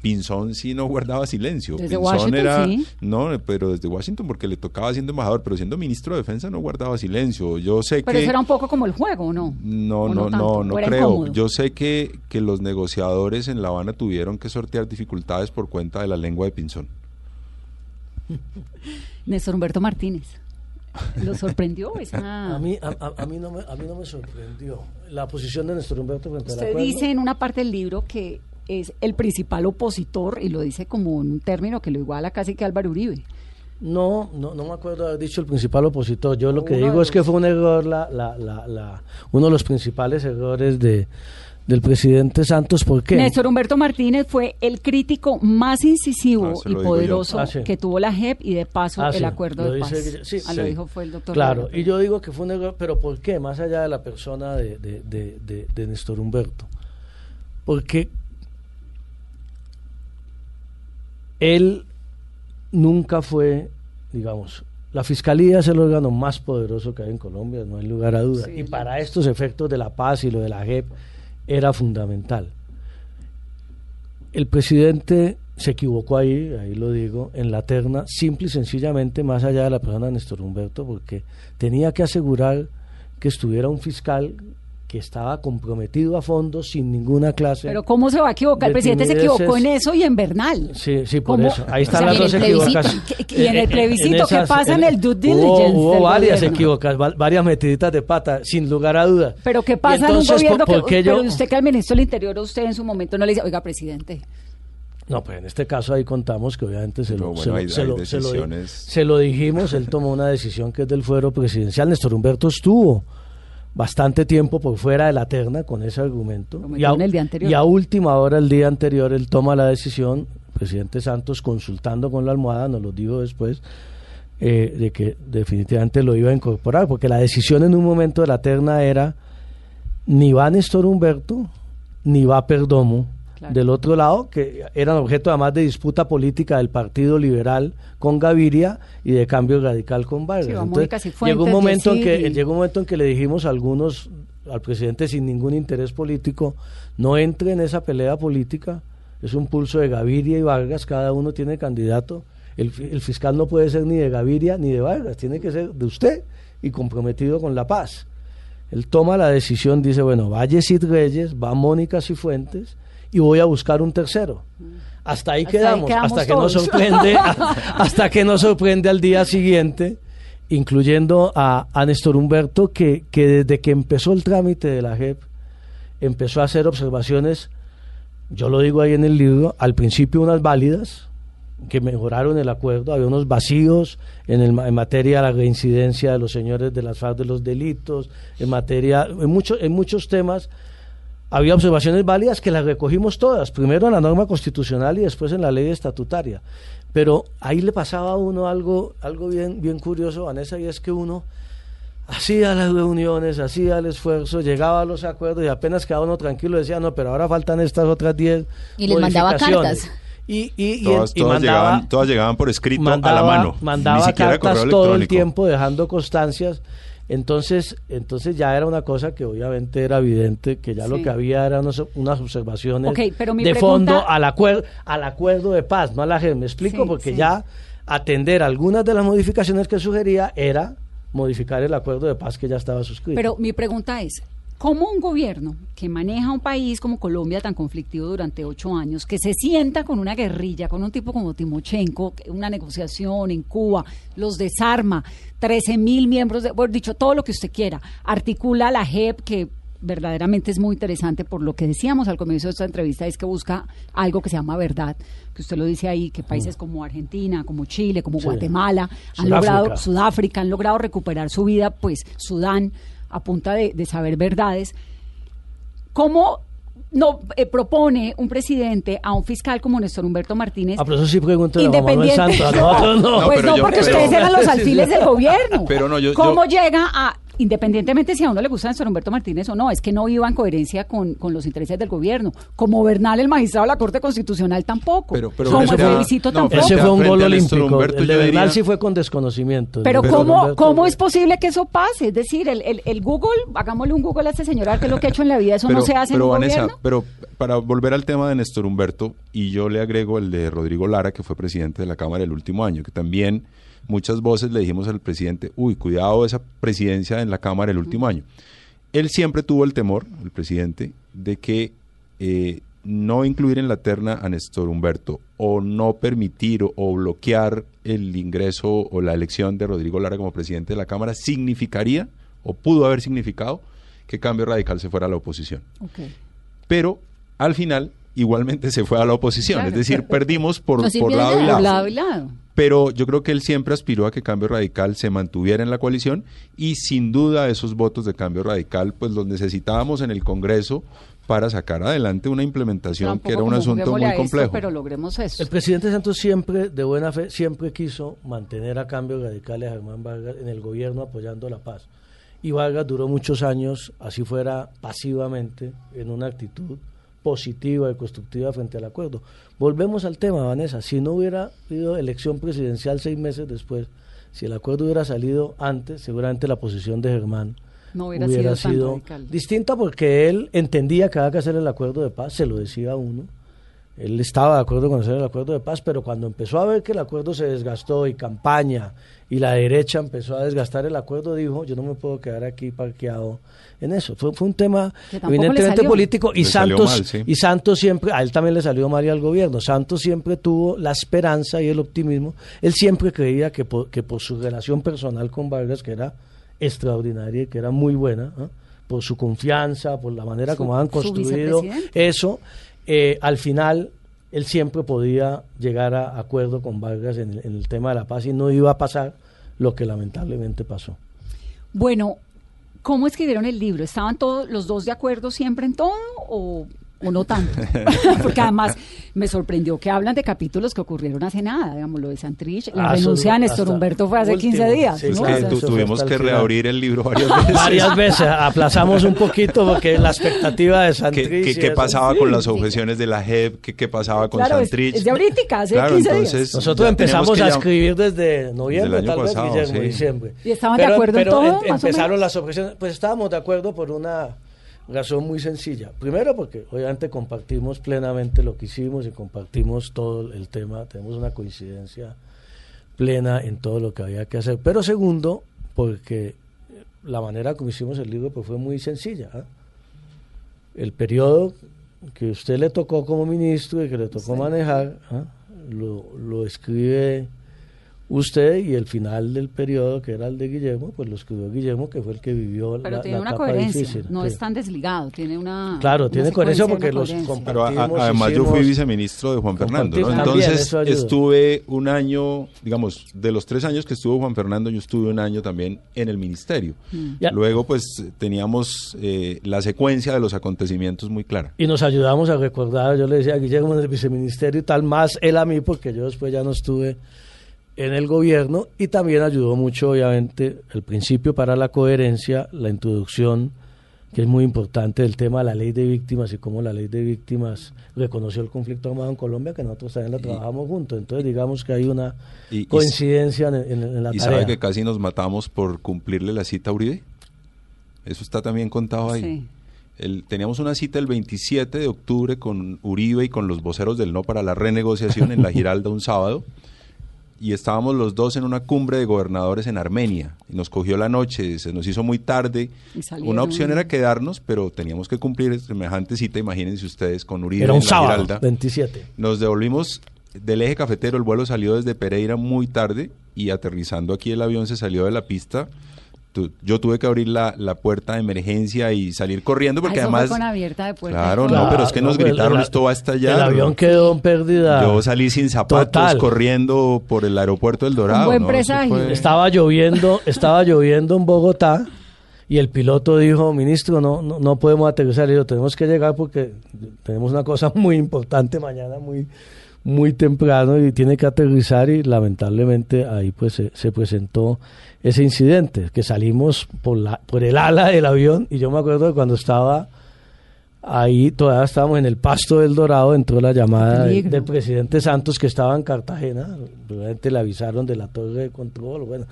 Speaker 5: Pinzón sí no guardaba silencio.
Speaker 3: Desde
Speaker 5: Pinzón
Speaker 3: Washington,
Speaker 5: era,
Speaker 3: sí.
Speaker 5: no, pero desde Washington porque le tocaba siendo embajador, pero siendo ministro de Defensa no guardaba silencio. Yo sé
Speaker 3: Pero
Speaker 5: que
Speaker 3: eso era un poco como el juego, ¿o ¿no?
Speaker 5: no,
Speaker 3: ¿O
Speaker 5: no, no, no
Speaker 3: ¿O era
Speaker 5: creo.
Speaker 3: incómodo?
Speaker 5: Yo sé que, que los negociadores en La Habana tuvieron que sortear dificultades por cuenta de la lengua de Pinzón.
Speaker 3: Néstor Humberto Martínez. ¿Lo sorprendió esa...?
Speaker 4: A mí, a, a- mí no me, a mí no me sorprendió la posición de Néstor Humberto frente
Speaker 3: Usted dice en una parte del libro que es el principal opositor, y lo dice como en un término que lo iguala casi que Álvaro Uribe.
Speaker 4: No, no, no me acuerdo haber dicho el principal opositor. Yo lo que
Speaker 3: Uno
Speaker 4: digo es que fue un error, la, la, la, la- uno de los principales errores de, del presidente Santos. ¿Por qué?
Speaker 3: Néstor Humberto Martínez fue el crítico más incisivo
Speaker 5: Ah,
Speaker 3: y poderoso
Speaker 4: Ah, sí.
Speaker 3: que tuvo la JEP y de paso
Speaker 4: Ah,
Speaker 3: el
Speaker 4: sí,
Speaker 3: acuerdo
Speaker 4: lo
Speaker 3: de paz.
Speaker 4: dice sí,
Speaker 3: Ah, lo dijo fue el doctor.
Speaker 4: Claro, y yo digo que fue un error, pero ¿por qué? Más allá de la persona de, de, de, de- de Néstor Humberto. Porque él nunca fue, digamos, la fiscalía es el órgano más poderoso que hay en Colombia, no hay lugar a duda.
Speaker 3: Sí,
Speaker 4: y para estos efectos de la paz y lo de la JEP era fundamental. El presidente se equivocó ahí, ahí lo digo, en la terna, simple y sencillamente más allá de la persona de Néstor Humberto, porque tenía que asegurar que estuviera un fiscal que estaba comprometido a fondo sin ninguna clase.
Speaker 3: Pero ¿cómo se va a equivocar? El
Speaker 4: de
Speaker 3: presidente se equivocó en eso y en Bernal.
Speaker 4: Sí, sí, por
Speaker 3: ¿Cómo?
Speaker 4: eso. Ahí
Speaker 3: O
Speaker 4: están
Speaker 3: sea,
Speaker 4: las
Speaker 3: y en
Speaker 4: dos
Speaker 3: el plebiscito,
Speaker 4: equivocaciones.
Speaker 3: y- y en el plebiscito, ¿qué pasa en el due diligence
Speaker 4: Hubo, varias equivocaciones, va- varias metiditas de pata, sin lugar a duda.
Speaker 3: Pero ¿qué pasa en un
Speaker 4: entonces,
Speaker 3: gobierno
Speaker 4: ¿por-
Speaker 3: que...
Speaker 4: por qué yo-
Speaker 3: Pero usted que al ministro del Interior, usted en su momento no le dice, oiga, presidente,
Speaker 4: No, pues en este caso ahí contamos que obviamente se lo,
Speaker 5: bueno,
Speaker 4: se lo-
Speaker 5: hay-
Speaker 4: se
Speaker 5: hay
Speaker 4: lo- se lo-
Speaker 5: decisiones.
Speaker 4: se lo dijimos, él tomó una decisión que es del fuero presidencial. Néstor Humberto estuvo bastante tiempo por fuera de la terna con ese argumento. Y a,
Speaker 3: en el día anterior.
Speaker 4: y a última hora, el día anterior, él toma la decisión, presidente Santos consultando con la almohada, nos lo dijo después, eh, de que definitivamente lo iba a incorporar, porque la decisión en un momento de la terna era ni va Néstor Humberto, ni va Perdomo.
Speaker 3: Claro.
Speaker 4: Del otro lado, que eran objeto además de disputa política del Partido Liberal con Gaviria y de cambio radical con Vargas.
Speaker 3: Sí,
Speaker 4: Entonces, llegó un momento en que llegó un momento en que le dijimos a algunos al presidente sin ningún interés político, no entre en esa pelea política, es un pulso de Gaviria y Vargas, cada uno tiene candidato. El fiscal no puede ser ni de Gaviria ni de Vargas, tiene que ser de usted y comprometido con la paz. Él toma la decisión, dice, bueno, va Yesid Reyes, va Mónica Cifuentes y voy a buscar un tercero. Hasta ahí
Speaker 3: Hasta ahí
Speaker 4: quedamos,
Speaker 3: quedamos
Speaker 4: hasta que nos sorprende, hasta que nos sorprende al día siguiente, incluyendo a, a Néstor Humberto, que, que desde que empezó el trámite de la JEP, empezó a hacer observaciones, yo lo digo ahí en el libro, al principio unas válidas, que mejoraron el acuerdo, había unos vacíos en, el, en materia de la reincidencia de los señores de las FARC de los delitos, en materia, en, mucho- en muchos temas había observaciones válidas que las recogimos todas, primero en la norma constitucional y después en la ley estatutaria. Pero ahí le pasaba a uno algo, algo bien, bien curioso, Vanessa, y es que uno hacía las reuniones, hacía el esfuerzo, llegaba a los acuerdos y apenas quedaba uno tranquilo decía, no, pero ahora faltan estas otras 10
Speaker 6: Y les mandaba cartas.
Speaker 4: Y, y, y-
Speaker 5: Todas,
Speaker 4: y
Speaker 5: todas
Speaker 4: mandaba,
Speaker 5: llegaban, todas llegaban por escrito
Speaker 4: mandaba,
Speaker 5: a la mano.
Speaker 4: mandaba
Speaker 5: ni siquiera
Speaker 4: cartas
Speaker 5: correo
Speaker 4: todo el tiempo dejando constancias. Entonces, entonces ya era una cosa que obviamente era evidente que ya lo que había eran unas observaciones
Speaker 3: Ok, pero mi
Speaker 4: de
Speaker 3: pregunta-
Speaker 4: fondo al acuerdo al acuerdo de paz, no a la gente. Me explico
Speaker 3: Sí,
Speaker 4: porque
Speaker 3: sí.
Speaker 4: ya atender algunas de las modificaciones que sugería era modificar el acuerdo de paz que ya estaba suscrito.
Speaker 3: Pero mi pregunta es, ¿cómo un gobierno que maneja un país como Colombia tan conflictivo durante ocho años, que se sienta con una guerrilla, con un tipo como Timochenko, una negociación en Cuba, los desarma, 13 mil miembros, de, bueno, dicho todo lo que usted quiera, articula la JEP que verdaderamente es muy interesante por lo que decíamos al comienzo de esta entrevista, es que busca algo que se llama verdad, que usted lo dice ahí, que países como Argentina, como Chile, como
Speaker 4: Mm. Sí.
Speaker 3: Guatemala, han
Speaker 4: Sudáfrica.
Speaker 3: logrado, Sudáfrica, han logrado recuperar su vida, pues Sudán, a punta de, de saber verdades. ¿Cómo no eh, propone un presidente a un fiscal como Néstor Humberto Martínez?
Speaker 4: Ah, pero eso sí pregúntale a Juan Manuel
Speaker 3: Independiente.
Speaker 4: Santos, a nosotros no.
Speaker 5: No,
Speaker 3: pues
Speaker 5: pero
Speaker 3: no,
Speaker 5: yo-
Speaker 3: porque
Speaker 5: pero-
Speaker 3: ustedes eran los alfiles del gobierno.
Speaker 5: Pero no, yo-
Speaker 3: ¿Cómo
Speaker 5: yo-
Speaker 3: llega a, independientemente si a uno le gusta Néstor Humberto Martínez o no, es que no iba en coherencia con, con los intereses del gobierno? Como Bernal, el magistrado de la Corte Constitucional, tampoco.
Speaker 5: Pero- pero
Speaker 3: como
Speaker 5: no,
Speaker 3: tampoco.
Speaker 4: Ese fue un gol olímpico. El de Bernal
Speaker 5: diría-
Speaker 4: sí fue con desconocimiento.
Speaker 3: Pero ¿cómo,
Speaker 4: Humberto-
Speaker 3: ¿cómo es posible que eso pase? Es decir, el, el, el Google, hagámosle un Google a este señor, a ver qué es lo que ha hecho en la vida, eso no se hace
Speaker 5: pero
Speaker 3: en un
Speaker 5: Vanessa,
Speaker 3: gobierno.
Speaker 5: pero para volver al tema de Néstor Humberto, y yo le agrego el de Rodrigo Lara, que fue presidente de la Cámara el último año, que también muchas voces le dijimos al presidente, uy, cuidado esa presidencia en la Cámara el último año. Él siempre tuvo el temor, el presidente, de que eh, no incluir en la terna a Néstor Humberto o no permitir o, o bloquear el ingreso o la elección de Rodrigo Lara como presidente de la Cámara significaría o pudo haber significado que Cambio Radical se fuera a la oposición pero al final igualmente se fue a la oposición,
Speaker 3: Claro.
Speaker 5: es decir, perdimos por, por lado y lado.
Speaker 3: Por lado y lado.
Speaker 5: Pero yo creo que él siempre aspiró a que Cambio Radical se mantuviera en la coalición y sin duda esos votos de Cambio Radical pues los necesitábamos en el Congreso para sacar adelante una implementación
Speaker 3: Tampoco
Speaker 5: que era un asunto muy
Speaker 3: esto,
Speaker 5: complejo.
Speaker 3: pero logremos eso.
Speaker 4: El presidente Santos siempre, de buena fe, siempre quiso mantener a cambio radicales a Germán Vargas en el gobierno apoyando la paz. Y Vargas duró muchos años, así fuera pasivamente, en una actitud positiva y constructiva frente al acuerdo. Volvemos al tema, Vanessa. Si no hubiera habido elección presidencial seis meses después, si el acuerdo hubiera salido antes, seguramente la posición de Germán
Speaker 3: No hubiera sido
Speaker 4: distinta porque él entendía que había que hacer el acuerdo de paz, se lo decía a uno. Él estaba de acuerdo con hacer el acuerdo de paz, pero cuando empezó a ver que el acuerdo se desgastó y campaña y la derecha empezó a desgastar el acuerdo, dijo, yo no me puedo quedar aquí parqueado en eso. Fue, fue un tema evidentemente político y
Speaker 5: Le
Speaker 4: Santos
Speaker 5: mal, sí.
Speaker 4: y Santos siempre, a él también le salió mal y al gobierno. Santos siempre tuvo la esperanza y el optimismo. Él siempre creía que por, que por su relación personal con Vargas, que era extraordinaria y que era muy buena, ¿ah? por su confianza, por la manera
Speaker 3: Su-
Speaker 4: como han construido eso, eh, al final él siempre podía llegar a acuerdo con Vargas en el, tema de la paz y no iba a pasar lo que lamentablemente pasó.
Speaker 3: Bueno, ¿cómo escribieron el libro? ¿Estaban todos los dos de acuerdo siempre en todo o, o no tanto? Porque además me sorprendió que hablan de capítulos que ocurrieron hace nada, digamos, lo de Santrich. La
Speaker 4: Ah,
Speaker 3: renuncia de Néstor Humberto fue hace
Speaker 4: último,
Speaker 3: 15 días.
Speaker 4: sí,
Speaker 5: Es
Speaker 3: ¿no? O sea,
Speaker 5: tu- tuvimos que reabrir el libro varias veces.
Speaker 4: Varias veces aplazamos un poquito porque la expectativa de
Speaker 5: ¿Qué,
Speaker 4: Santrich...
Speaker 5: qué- pasaba
Speaker 3: sí,
Speaker 5: con las
Speaker 3: sí.
Speaker 5: objeciones de la JEP? ¿Qué, qué pasaba con
Speaker 3: Claro,
Speaker 5: Santrich?
Speaker 3: es de ahorita, hace
Speaker 5: Claro,
Speaker 3: 15 días.
Speaker 4: Nosotros empezamos a escribir desde noviembre,
Speaker 5: Desde el
Speaker 4: tal
Speaker 5: año
Speaker 4: vez,
Speaker 5: pasado,
Speaker 4: Guillermo, diciembre.
Speaker 3: ¿Y estaban de acuerdo en
Speaker 4: pero
Speaker 3: todo,
Speaker 4: em-
Speaker 3: más o
Speaker 4: empezaron
Speaker 3: menos?
Speaker 4: las objeciones, pues estábamos de acuerdo por una razón muy sencilla. Primero porque obviamente compartimos plenamente lo que hicimos y compartimos todo el tema, tenemos una coincidencia plena en todo lo que había que hacer. Pero segundo, porque la manera como hicimos el libro pues fue muy sencilla. ¿ah? El periodo que usted le tocó como ministro y que le tocó manejar, ¿ah? lo, lo escribe usted y el final del periodo que era el de Guillermo, pues lo escribió Guillermo, que fue el que vivió
Speaker 3: Pero
Speaker 4: la,
Speaker 3: tiene
Speaker 4: la
Speaker 3: una
Speaker 4: etapa
Speaker 3: coherencia,
Speaker 4: difícil.
Speaker 3: no
Speaker 4: Sí.
Speaker 3: es tan desligado, tiene una.
Speaker 4: Claro,
Speaker 3: una
Speaker 4: tiene coherencia porque los
Speaker 3: coherencia.
Speaker 5: Pero a- a-
Speaker 4: Compartimos,
Speaker 5: además yo fui viceministro de Juan Fernando, ¿no?
Speaker 4: Compartimos también,
Speaker 5: Entonces estuve un año, digamos, de los tres años que estuvo Juan Fernando, yo estuve un año también en el ministerio.
Speaker 4: Ya.
Speaker 5: Luego, pues, teníamos eh, la secuencia de los acontecimientos muy clara.
Speaker 4: Y nos ayudamos a recordar, yo le decía a Guillermo en el viceministerio y tal, más él a mí, porque yo después ya no estuve en el gobierno, y también ayudó mucho, obviamente, el principio para la coherencia, la introducción, que es muy importante, del tema de la ley de víctimas y cómo la ley de víctimas reconoció el conflicto armado en Colombia, que nosotros también la trabajamos juntos. Entonces, digamos que hay una
Speaker 5: Y- y-
Speaker 4: coincidencia en, en- en la
Speaker 5: ¿Y
Speaker 4: tarea.
Speaker 5: sabe que casi nos matamos por cumplirle la cita a Uribe? Eso está también contado ahí.
Speaker 3: Sí.
Speaker 5: El- teníamos una cita el 27 de octubre con Uribe y con los voceros del No para la renegociación en la Giralda un sábado. Y estábamos los dos en una cumbre de gobernadores en Armenia. Y nos cogió la noche, se nos hizo muy tarde. Una opción era quedarnos, pero teníamos que cumplir semejante cita, imagínense ustedes, con Uribe
Speaker 4: Era un
Speaker 5: en la
Speaker 4: sábado,
Speaker 5: Giralda.
Speaker 4: 27.
Speaker 5: Nos devolvimos del eje cafetero, el vuelo salió desde Pereira muy tarde y aterrizando aquí el avión se salió de la pista. Tu- yo tuve que abrir la, la puerta de emergencia y salir corriendo porque
Speaker 3: Ah, eso fue
Speaker 5: además...
Speaker 3: con abierta de puerta.
Speaker 5: Claro,
Speaker 3: Claro,
Speaker 5: no, pero es que nos
Speaker 4: pues,
Speaker 5: gritaron,
Speaker 4: el-
Speaker 5: esto va a estallar.
Speaker 4: El avión quedó en pérdida.
Speaker 5: Yo salí sin zapatos
Speaker 4: Total.
Speaker 5: corriendo por el aeropuerto del Dorado.
Speaker 3: buen
Speaker 5: ¿no?
Speaker 3: Presagio.
Speaker 5: fue-
Speaker 4: Estaba lloviendo, estaba lloviendo en Bogotá y el piloto dijo, ministro, no, no, no podemos aterrizar. Y yo, tenemos que llegar porque tenemos una cosa muy importante mañana, muy, muy temprano y tiene que aterrizar y lamentablemente ahí pues se, se presentó ese incidente, que salimos por, la, por el ala del avión y yo me acuerdo de cuando estaba ahí, todavía estábamos en el pasto del Dorado, entró la llamada del,
Speaker 3: Peligro.
Speaker 4: del presidente Santos que estaba en Cartagena, obviamente le avisaron de la torre de control, bueno,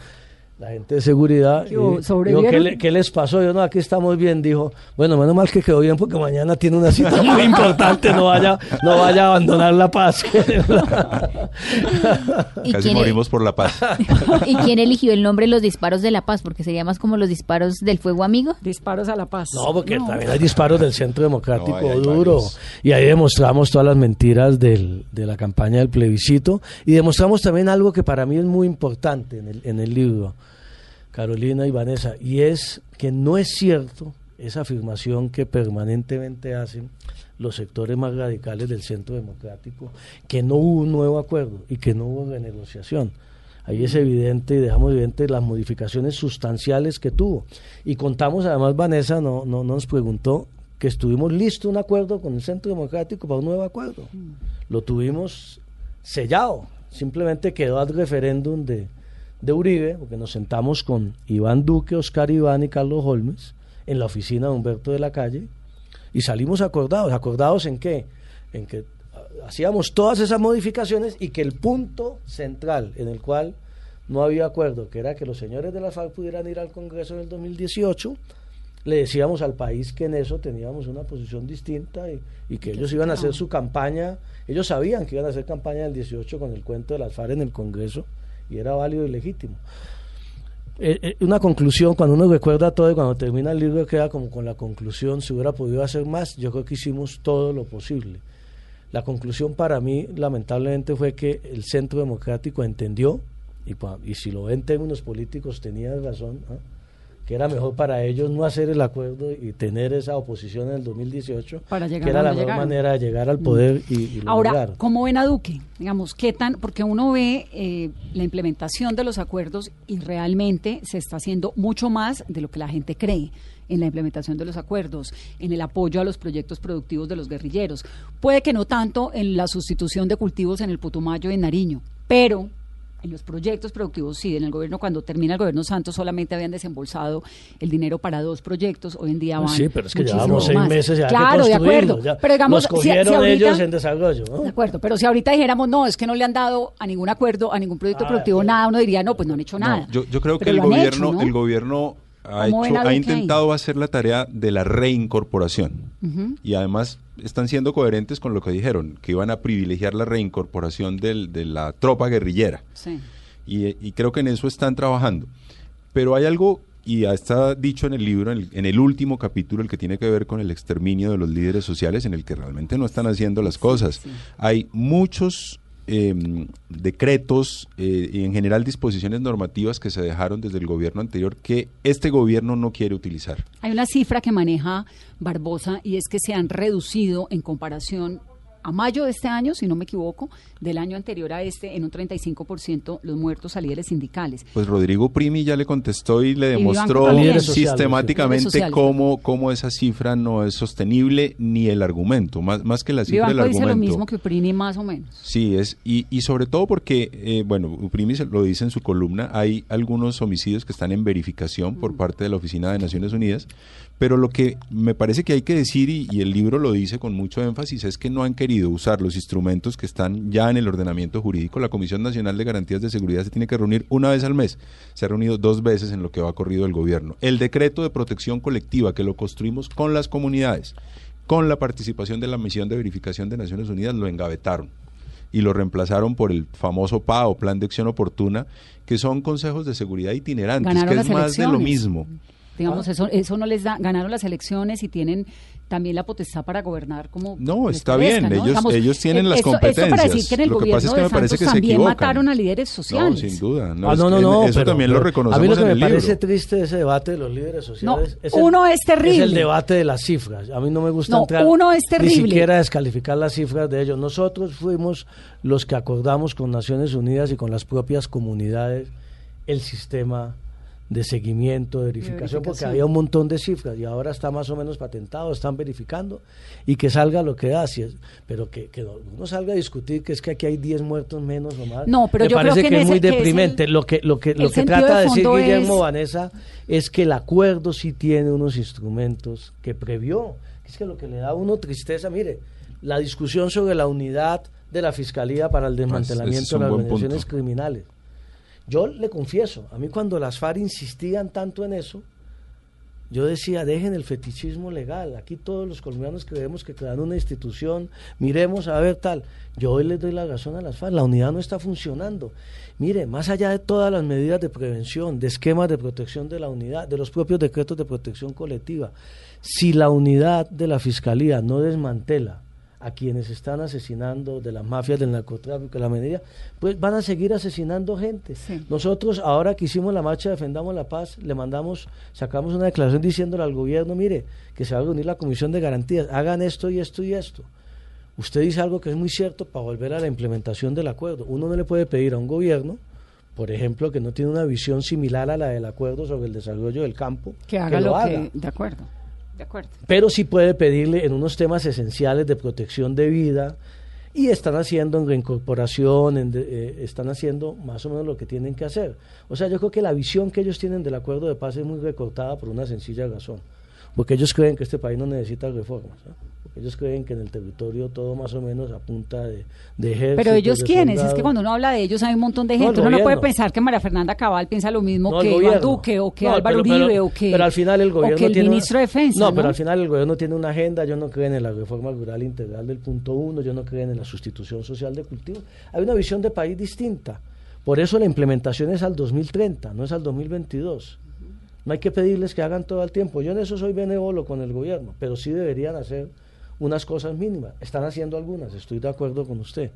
Speaker 4: la gente de seguridad.
Speaker 3: ¿Qué hubo?
Speaker 4: y-
Speaker 3: ¿Sobrevivieron?
Speaker 4: dijo, ¿qué, le- qué les pasó? Yo no, aquí estamos bien, dijo. Bueno, menos mal que quedó bien porque mañana tiene una cita muy importante, no vaya, no vaya a abandonar la paz.
Speaker 6: ¿Y
Speaker 5: Casi morimos por la paz.
Speaker 6: ¿Y quién eligió el nombre Los Disparos de la Paz? Porque sería más como los disparos del fuego amigo.
Speaker 3: Disparos a la paz.
Speaker 4: No, porque también hay disparos del Centro Democrático
Speaker 5: No, ahí hay
Speaker 4: duro.
Speaker 5: varios.
Speaker 4: Y ahí demostramos todas las mentiras del- de la campaña del plebiscito. Y demostramos también algo que para mí es muy importante en el, en el libro, Carolina y Vanessa, y es que no es cierto esa afirmación que permanentemente hacen los sectores más radicales del Centro Democrático, que no hubo un nuevo acuerdo y que no hubo renegociación. Ahí es evidente y dejamos evidente las modificaciones sustanciales que tuvo. Y contamos, además, Vanessa no, no, nos preguntó que estuvimos listos un acuerdo con el Centro Democrático para un nuevo acuerdo. Lo tuvimos sellado. Simplemente quedó al referéndum de, de Uribe, porque nos sentamos con Iván Duque, Oscar Iván y Carlos Holmes en la oficina de Humberto de la Calle y salimos acordados. ¿Acordados en qué? En que hacíamos todas esas modificaciones y que el punto central en el cual no había acuerdo, que era que los señores de la FARC pudieran ir al Congreso en el 2018, le decíamos al país que en eso teníamos una posición distinta y, y que ellos iban a hacer su campaña, ellos sabían que iban a hacer campaña del 18 con el cuento de las FARC en el Congreso y era válido y legítimo. Eh, eh, una conclusión, cuando uno recuerda todo y cuando termina el libro queda como con la conclusión, si hubiera podido hacer más, yo creo que hicimos todo lo posible. La conclusión para mí, lamentablemente, fue que el Centro Democrático entendió, y, y si lo ven en términos políticos tenía razón. Que era mejor para ellos no hacer el acuerdo y tener esa oposición en el 2018,
Speaker 3: Para llegar
Speaker 4: que era la mejor
Speaker 3: llegaron.
Speaker 4: manera de llegar al poder y, y
Speaker 3: Ahora,
Speaker 4: lograr.
Speaker 3: ¿cómo ven a Duque? Digamos, ¿qué tan? Porque uno ve eh, la implementación de los acuerdos y realmente se está haciendo mucho más de lo que la gente cree en la implementación de los acuerdos, en el apoyo a los proyectos productivos de los guerrilleros. Puede que no tanto en la sustitución de cultivos en el Putumayo y en Nariño, pero en los proyectos productivos sí, en el gobierno cuando termina el gobierno Santos solamente habían desembolsado el dinero para dos proyectos, hoy en día van
Speaker 4: Sí, pero es que llevamos seis
Speaker 3: más.
Speaker 4: meses ya
Speaker 3: Claro,
Speaker 4: que
Speaker 3: de acuerdo.
Speaker 4: ya
Speaker 3: Pero digamos,
Speaker 4: los
Speaker 3: si- si ahorita-
Speaker 4: ellos en desarrollo. ¿no?
Speaker 3: de acuerdo, pero si ahorita dijéramos, no, es que no le han dado a ningún acuerdo, a ningún proyecto
Speaker 4: Ah,
Speaker 3: productivo,
Speaker 4: sí.
Speaker 3: nada, uno diría, no, pues no han hecho nada.
Speaker 5: No, yo, yo creo que el gobierno,
Speaker 3: hecho, ¿no?
Speaker 5: el gobierno ha,
Speaker 3: ¿Cómo ven
Speaker 5: hecho, ha intentado hacer la tarea de la reincorporación. Y además están siendo coherentes con lo que dijeron, que iban a privilegiar la reincorporación del- de la tropa guerrillera.
Speaker 3: Sí.
Speaker 5: Y, y creo que en eso están trabajando. Pero hay algo, y ya está dicho en el libro, en el, en el último capítulo, el que tiene que ver con el exterminio de los líderes sociales, en el que realmente no están haciendo las cosas. Hay muchos eh, decretos eh, y en general disposiciones normativas que se dejaron desde el gobierno anterior que este gobierno no quiere utilizar.
Speaker 3: Hay una cifra que maneja Barbosa y es que se han reducido en comparación a mayo de este año, si no me equivoco, del año anterior a este, en un 35% los muertos a líderes sindicales.
Speaker 5: Pues Rodrigo Primi ya le contestó y le
Speaker 3: Y
Speaker 5: demostró
Speaker 4: sociales,
Speaker 5: sistemáticamente
Speaker 3: sociales.
Speaker 5: cómo, cómo esa cifra no es sostenible ni el argumento, más, más que la cifra
Speaker 3: Vivanco
Speaker 5: el
Speaker 3: dice
Speaker 5: argumento.
Speaker 3: lo mismo que Uprini más o menos.
Speaker 5: Sí, es, y, y sobre todo porque, eh, bueno, Uprimi se lo dice en su columna, hay algunos homicidios que están en verificación por parte de la Oficina de Naciones Unidas, pero lo que me parece que hay que decir, y, y el libro lo dice con mucho énfasis, es que no han querido usar los instrumentos que están ya en el ordenamiento jurídico. La Comisión Nacional de Garantías de Seguridad se tiene que reunir una vez al mes. Se ha reunido dos veces en lo que va corrido el gobierno. El decreto de protección colectiva que lo construimos con las comunidades, con la participación de la misión de verificación de Naciones Unidas, lo engavetaron y lo reemplazaron por el famoso PA o Plan de Acción Oportuna, que son consejos de seguridad itinerantes,
Speaker 3: Ganaron
Speaker 5: que es más de lo mismo.
Speaker 3: Digamos, eso, eso no les da, ganaron las elecciones y tienen también la potestad para gobernar como
Speaker 5: No, está
Speaker 3: parezca,
Speaker 5: bien,
Speaker 3: ¿no?
Speaker 5: ellos- ellos tienen
Speaker 3: eh,
Speaker 5: las
Speaker 3: esto- Esto para
Speaker 5: competencias.
Speaker 3: decir que en el
Speaker 5: Lo que pasa
Speaker 3: gobierno
Speaker 5: es que
Speaker 3: de
Speaker 5: me parece que se
Speaker 3: también
Speaker 5: equivocan.
Speaker 3: mataron a líderes
Speaker 5: No,
Speaker 3: sociales.
Speaker 5: sin duda. No,
Speaker 4: Ah,
Speaker 5: es
Speaker 4: no,
Speaker 5: que
Speaker 4: no, no.
Speaker 5: Eso
Speaker 4: pero-
Speaker 5: también lo reconocemos
Speaker 4: A mí lo que me parece triste de ese debate de los líderes sociales.
Speaker 3: No, uno
Speaker 4: el,
Speaker 3: es terrible.
Speaker 4: el debate de las cifras. A mí no me gusta
Speaker 3: No,
Speaker 4: entrar
Speaker 3: uno es terrible.
Speaker 4: ni siquiera descalificar las cifras de ellos. Nosotros fuimos los que acordamos con Naciones Unidas y con las propias comunidades el sistema de seguimiento, de verificación, porque
Speaker 3: verificación.
Speaker 4: había un montón de cifras y ahora está más o menos patentado, están verificando y que salga lo que da, si es- pero que, que no no salga a discutir que es que aquí hay 10 muertos menos o más.
Speaker 3: No, pero
Speaker 4: Me
Speaker 3: yo creo
Speaker 4: parece
Speaker 3: que
Speaker 4: que, es muy
Speaker 3: ese- que es
Speaker 4: deprimente.
Speaker 3: el-
Speaker 4: lo que, lo que, lo que trata
Speaker 3: de
Speaker 4: de decir Guillermo
Speaker 3: es-
Speaker 4: Vanessa es que el acuerdo sí tiene unos instrumentos que previó. Es que lo que le da a uno tristeza, mire, la discusión sobre la unidad de la Fiscalía para el
Speaker 5: es
Speaker 4: desmantelamiento de las organizaciones
Speaker 5: punto.
Speaker 4: criminales. Yo le confieso, a mí cuando las FARC insistían tanto en eso, yo decía, dejen el fetichismo legal. Aquí todos los colombianos creemos que crean una institución, miremos a ver tal. Yo hoy les doy la razón a las FARC, la unidad no está funcionando. Mire, más allá de todas las medidas de prevención, de esquemas de protección de la unidad, de los propios decretos de protección colectiva, si la unidad de la Fiscalía no desmantela a quienes están asesinando de las mafias del narcotráfico, de la medida, pues van a seguir asesinando gente.
Speaker 3: Sí.
Speaker 4: Nosotros, ahora que hicimos la marcha Defendamos la Paz, le mandamos, sacamos una declaración diciéndole al gobierno, mire, que se va a reunir la Comisión de Garantías, hagan esto y esto y esto. Usted dice algo que es muy cierto para volver a la implementación del acuerdo. Uno no le puede pedir a un gobierno, por ejemplo, que no tiene una visión similar a la del acuerdo sobre el desarrollo del campo,
Speaker 3: que haga lo,
Speaker 4: haga
Speaker 3: que... De acuerdo,
Speaker 4: pero sí puede pedirle en unos temas esenciales de protección de vida y están haciendo en reincorporación, en de- eh, están haciendo más o menos lo que tienen que hacer. O sea, yo creo que la visión que ellos tienen del acuerdo de paz es muy recortada por una sencilla razón, porque ellos creen que este país no necesita reformas, ¿no? porque ellos creen que en el territorio todo más o menos apunta de, de ejércitos,
Speaker 3: Pero ellos quiénes, es que cuando uno habla de ellos hay un montón de
Speaker 4: No,
Speaker 3: gente.
Speaker 4: el
Speaker 3: uno no puede pensar que María Fernanda Cabal piensa lo mismo
Speaker 4: No,
Speaker 3: que Iván. Duque o que
Speaker 4: No,
Speaker 3: Álvaro
Speaker 4: pero- pero-
Speaker 3: Uribe o que,
Speaker 4: pero al final el
Speaker 3: o
Speaker 4: gobierno
Speaker 3: que el
Speaker 4: tiene una-
Speaker 3: ministro de Defensa.
Speaker 4: No,
Speaker 3: ¿no?
Speaker 4: pero al final el gobierno tiene una agenda. Yo no creo en la reforma rural integral del punto uno. Yo no creo en la sustitución social de cultivo. Hay una visión de país distinta. Por eso la implementación es al 2030, no es al 2022. No hay que pedirles que hagan todo el tiempo. Yo en eso soy benévolo con el gobierno, pero sí deberían hacer unas cosas mínimas. Están haciendo algunas, estoy de acuerdo con usted.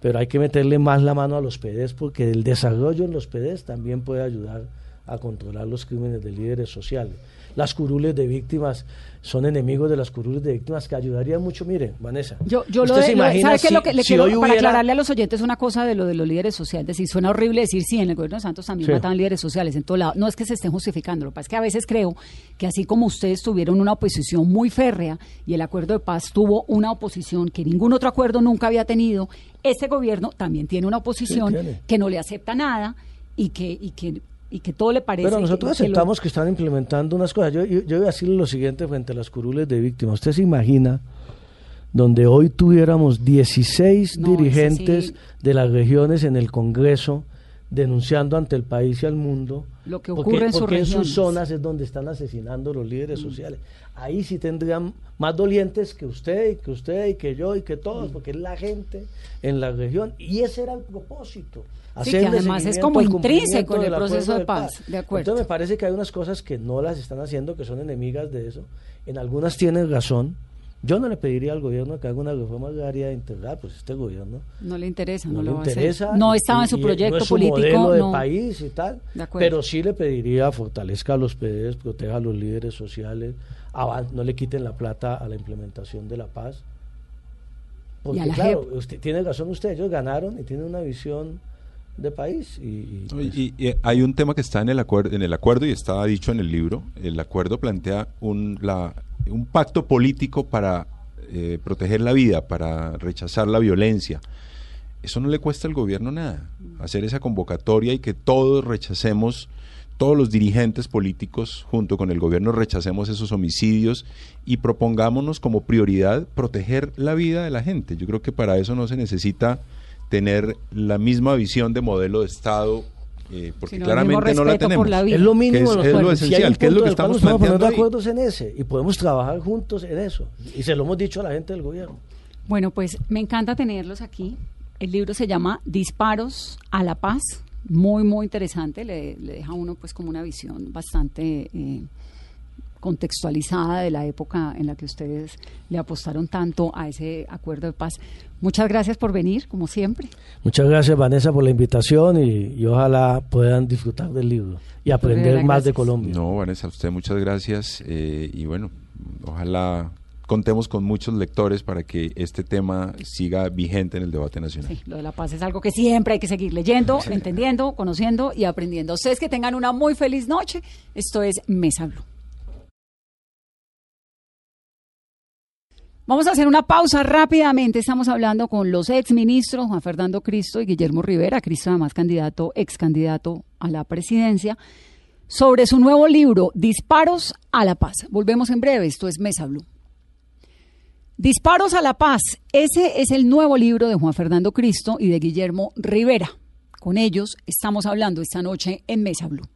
Speaker 4: Pero hay que meterle más la mano a los PDs porque el desarrollo en los PDs también puede ayudar a controlar los crímenes de líderes sociales. Las curules de víctimas son enemigos de las curules de víctimas que ayudarían mucho. Mire, Vanessa.
Speaker 3: Yo, yo lo
Speaker 4: ¿usted se
Speaker 3: lo-
Speaker 4: imagina
Speaker 3: ¿sabe qué es
Speaker 4: si-
Speaker 3: lo que le
Speaker 4: si
Speaker 3: quiero, para
Speaker 4: hubiera-
Speaker 3: aclararle a los oyentes una cosa de lo de los líderes sociales? Decir, suena horrible decir sí, en el gobierno de Santos también
Speaker 4: Sí.
Speaker 3: mataban líderes sociales en todo lado. No es que se estén justificando, lo que pasa es que a veces creo que así como ustedes tuvieron una oposición muy férrea y el acuerdo de paz tuvo una oposición que ningún otro acuerdo nunca había tenido, este gobierno también tiene una oposición
Speaker 4: tiene.
Speaker 3: que no le acepta nada y que, y que, y que todo le parece.
Speaker 4: Pero nosotros
Speaker 3: que- que lo-
Speaker 4: aceptamos que están implementando unas cosas. Yo, yo, yo voy a decirle lo siguiente frente a las curules de víctimas. ¿Usted se imagina donde hoy tuviéramos 16
Speaker 3: No, ese
Speaker 4: dirigentes
Speaker 3: sí.
Speaker 4: de las regiones en el Congreso denunciando ante el país y al mundo
Speaker 3: Lo que
Speaker 4: porque-
Speaker 3: ocurre en sus
Speaker 4: porque en sus zonas es donde están asesinando los líderes sociales. Ahí sí tendrían más dolientes que usted y que usted y que yo y que todos, porque es la gente en la región y ese era el propósito.
Speaker 3: Sí, que además es como intrínseco en el proceso de paz, de acuerdo.
Speaker 4: Entonces me parece que hay unas cosas que no las están haciendo, que son enemigas de eso. En algunas tienen razón, Yo no le pediría al gobierno que haga una reforma agraria integral, pues este gobierno
Speaker 3: No le interesa, no,
Speaker 4: no,
Speaker 3: lo
Speaker 4: le
Speaker 3: va a hacer.
Speaker 4: interesa.
Speaker 3: No estaba en su
Speaker 4: y
Speaker 3: proyecto
Speaker 4: no es su
Speaker 3: político.
Speaker 4: modelo de
Speaker 3: no.
Speaker 4: país y tal.
Speaker 3: De acuerdo.
Speaker 4: Pero sí le pediría fortalezca a los PDs, proteja a los líderes sociales, no le quiten la plata a la implementación de la paz. Porque claro,
Speaker 3: JEP.
Speaker 4: usted, tiene razón usted, ellos ganaron y tienen una visión de país. Y, pues,
Speaker 5: y- y hay un tema que está en el acuerdo, en el acuerdo y está dicho en el libro. El acuerdo plantea un, la- un pacto político para eh, proteger la vida, para rechazar la violencia. Eso no le cuesta al gobierno nada. Hacer esa convocatoria y que todos rechacemos, todos los dirigentes políticos junto con el gobierno rechacemos esos homicidios y propongámonos como prioridad proteger la vida de la gente. Yo creo que para eso no se necesita tener la misma visión de modelo de Estado, eh, porque claramente no la tenemos.
Speaker 3: la
Speaker 4: es lo mínimo
Speaker 5: Que es- es lo
Speaker 4: acuerdos. Si
Speaker 5: esencial,
Speaker 4: un
Speaker 5: que es lo que estamos
Speaker 4: de
Speaker 5: planteando ahí.
Speaker 4: acuerdo es en ese y podemos trabajar juntos en eso. Y se lo hemos dicho a la gente del gobierno.
Speaker 3: Bueno, pues me encanta tenerlos aquí. El libro se llama Disparos a la Paz. Muy, muy interesante. Le, le deja a uno pues como una visión bastante eh, contextualizada de la época en la que ustedes le apostaron tanto a ese acuerdo de paz. Muchas gracias por venir, como siempre.
Speaker 4: Muchas gracias Vanessa por la invitación y, y ojalá puedan disfrutar del libro y aprender
Speaker 3: Rivera,
Speaker 4: más de. Colombia.
Speaker 5: No, Vanessa, a usted muchas gracias eh, y bueno, ojalá contemos con muchos lectores para que este tema siga vigente en el debate nacional.
Speaker 3: Sí, lo de la paz es algo que siempre hay que seguir leyendo, entendiendo, conociendo y aprendiendo. Ustedes que tengan una muy feliz noche. Esto es Mesa Blue. Vamos a hacer una pausa rápidamente. Estamos hablando con los exministros Juan Fernando Cristo y Guillermo Rivera, Cristo además candidato, ex candidato a la presidencia, sobre su nuevo libro, Disparos a la Paz. Volvemos en breve. Esto es Mesa Blue. Disparos a la Paz. Ese es el nuevo libro de Juan Fernando Cristo y de Guillermo Rivera. Con ellos estamos hablando esta noche en Mesa Blue.